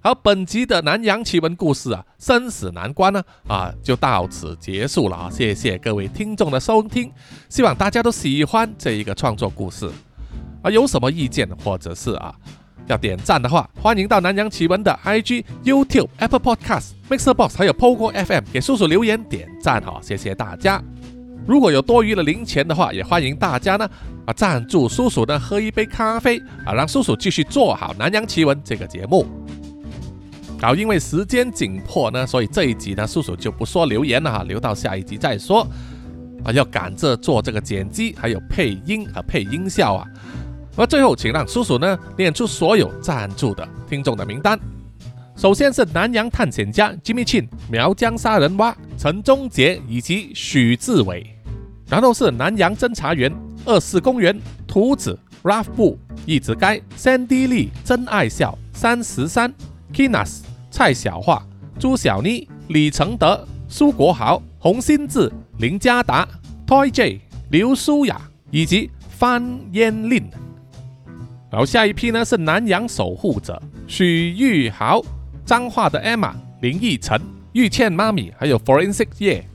好，本集的南洋奇闻故事啊，生死难关呢啊，就到此结束了啊！谢谢各位听众的收听，希望大家都喜欢这一个创作故事。啊，有什么意见或者是啊要点赞的话，欢迎到南洋奇闻的 IG、YouTube、Apple Podcast、Mixer Box 还有 Pogo FM 给叔叔留言点赞哈，谢谢大家。如果有多余的零钱的话，也欢迎大家呢啊赞助叔叔呢喝一杯咖啡啊，让叔叔继续做好南洋奇闻这个节目。好，因为时间紧迫呢，所以这一集呢叔叔就不说留言了哈，留到下一集再说。啊，要赶着做这个剪辑，还有配音和配音效啊。而最后，请让叔叔呢念出所有赞助的听众的名单。首先是南洋探险家 Jimmy Chin、苗疆杀人蛙陈忠杰以及许志伟。然后是南洋侦查员二四公园图子 Ralph 布一直该 Sandy Lee 真爱笑三十三 Kinas 蔡小桦朱小妮李承德苏国豪洪新志林家达 Toy J 刘舒雅以及范嫣令。然后下一批呢是南洋守护者许玉豪彰化的 Emma 林奕晨玉倩妈咪还有 Forensic 叶。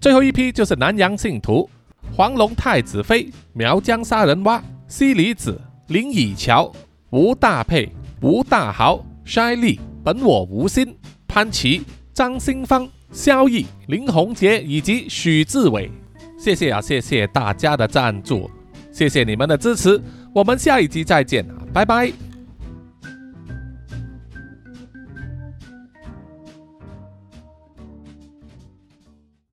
最后一批就是南洋信徒黄龙太子妃苗疆杀人蛙西里子林以乔吴大佩吴大豪 Shy 本我吴昕潘琪张新芳萧毅林宏杰以及许志伟，谢谢啊，谢谢大家的赞助，谢谢你们的支持，我们下一集再见拜拜。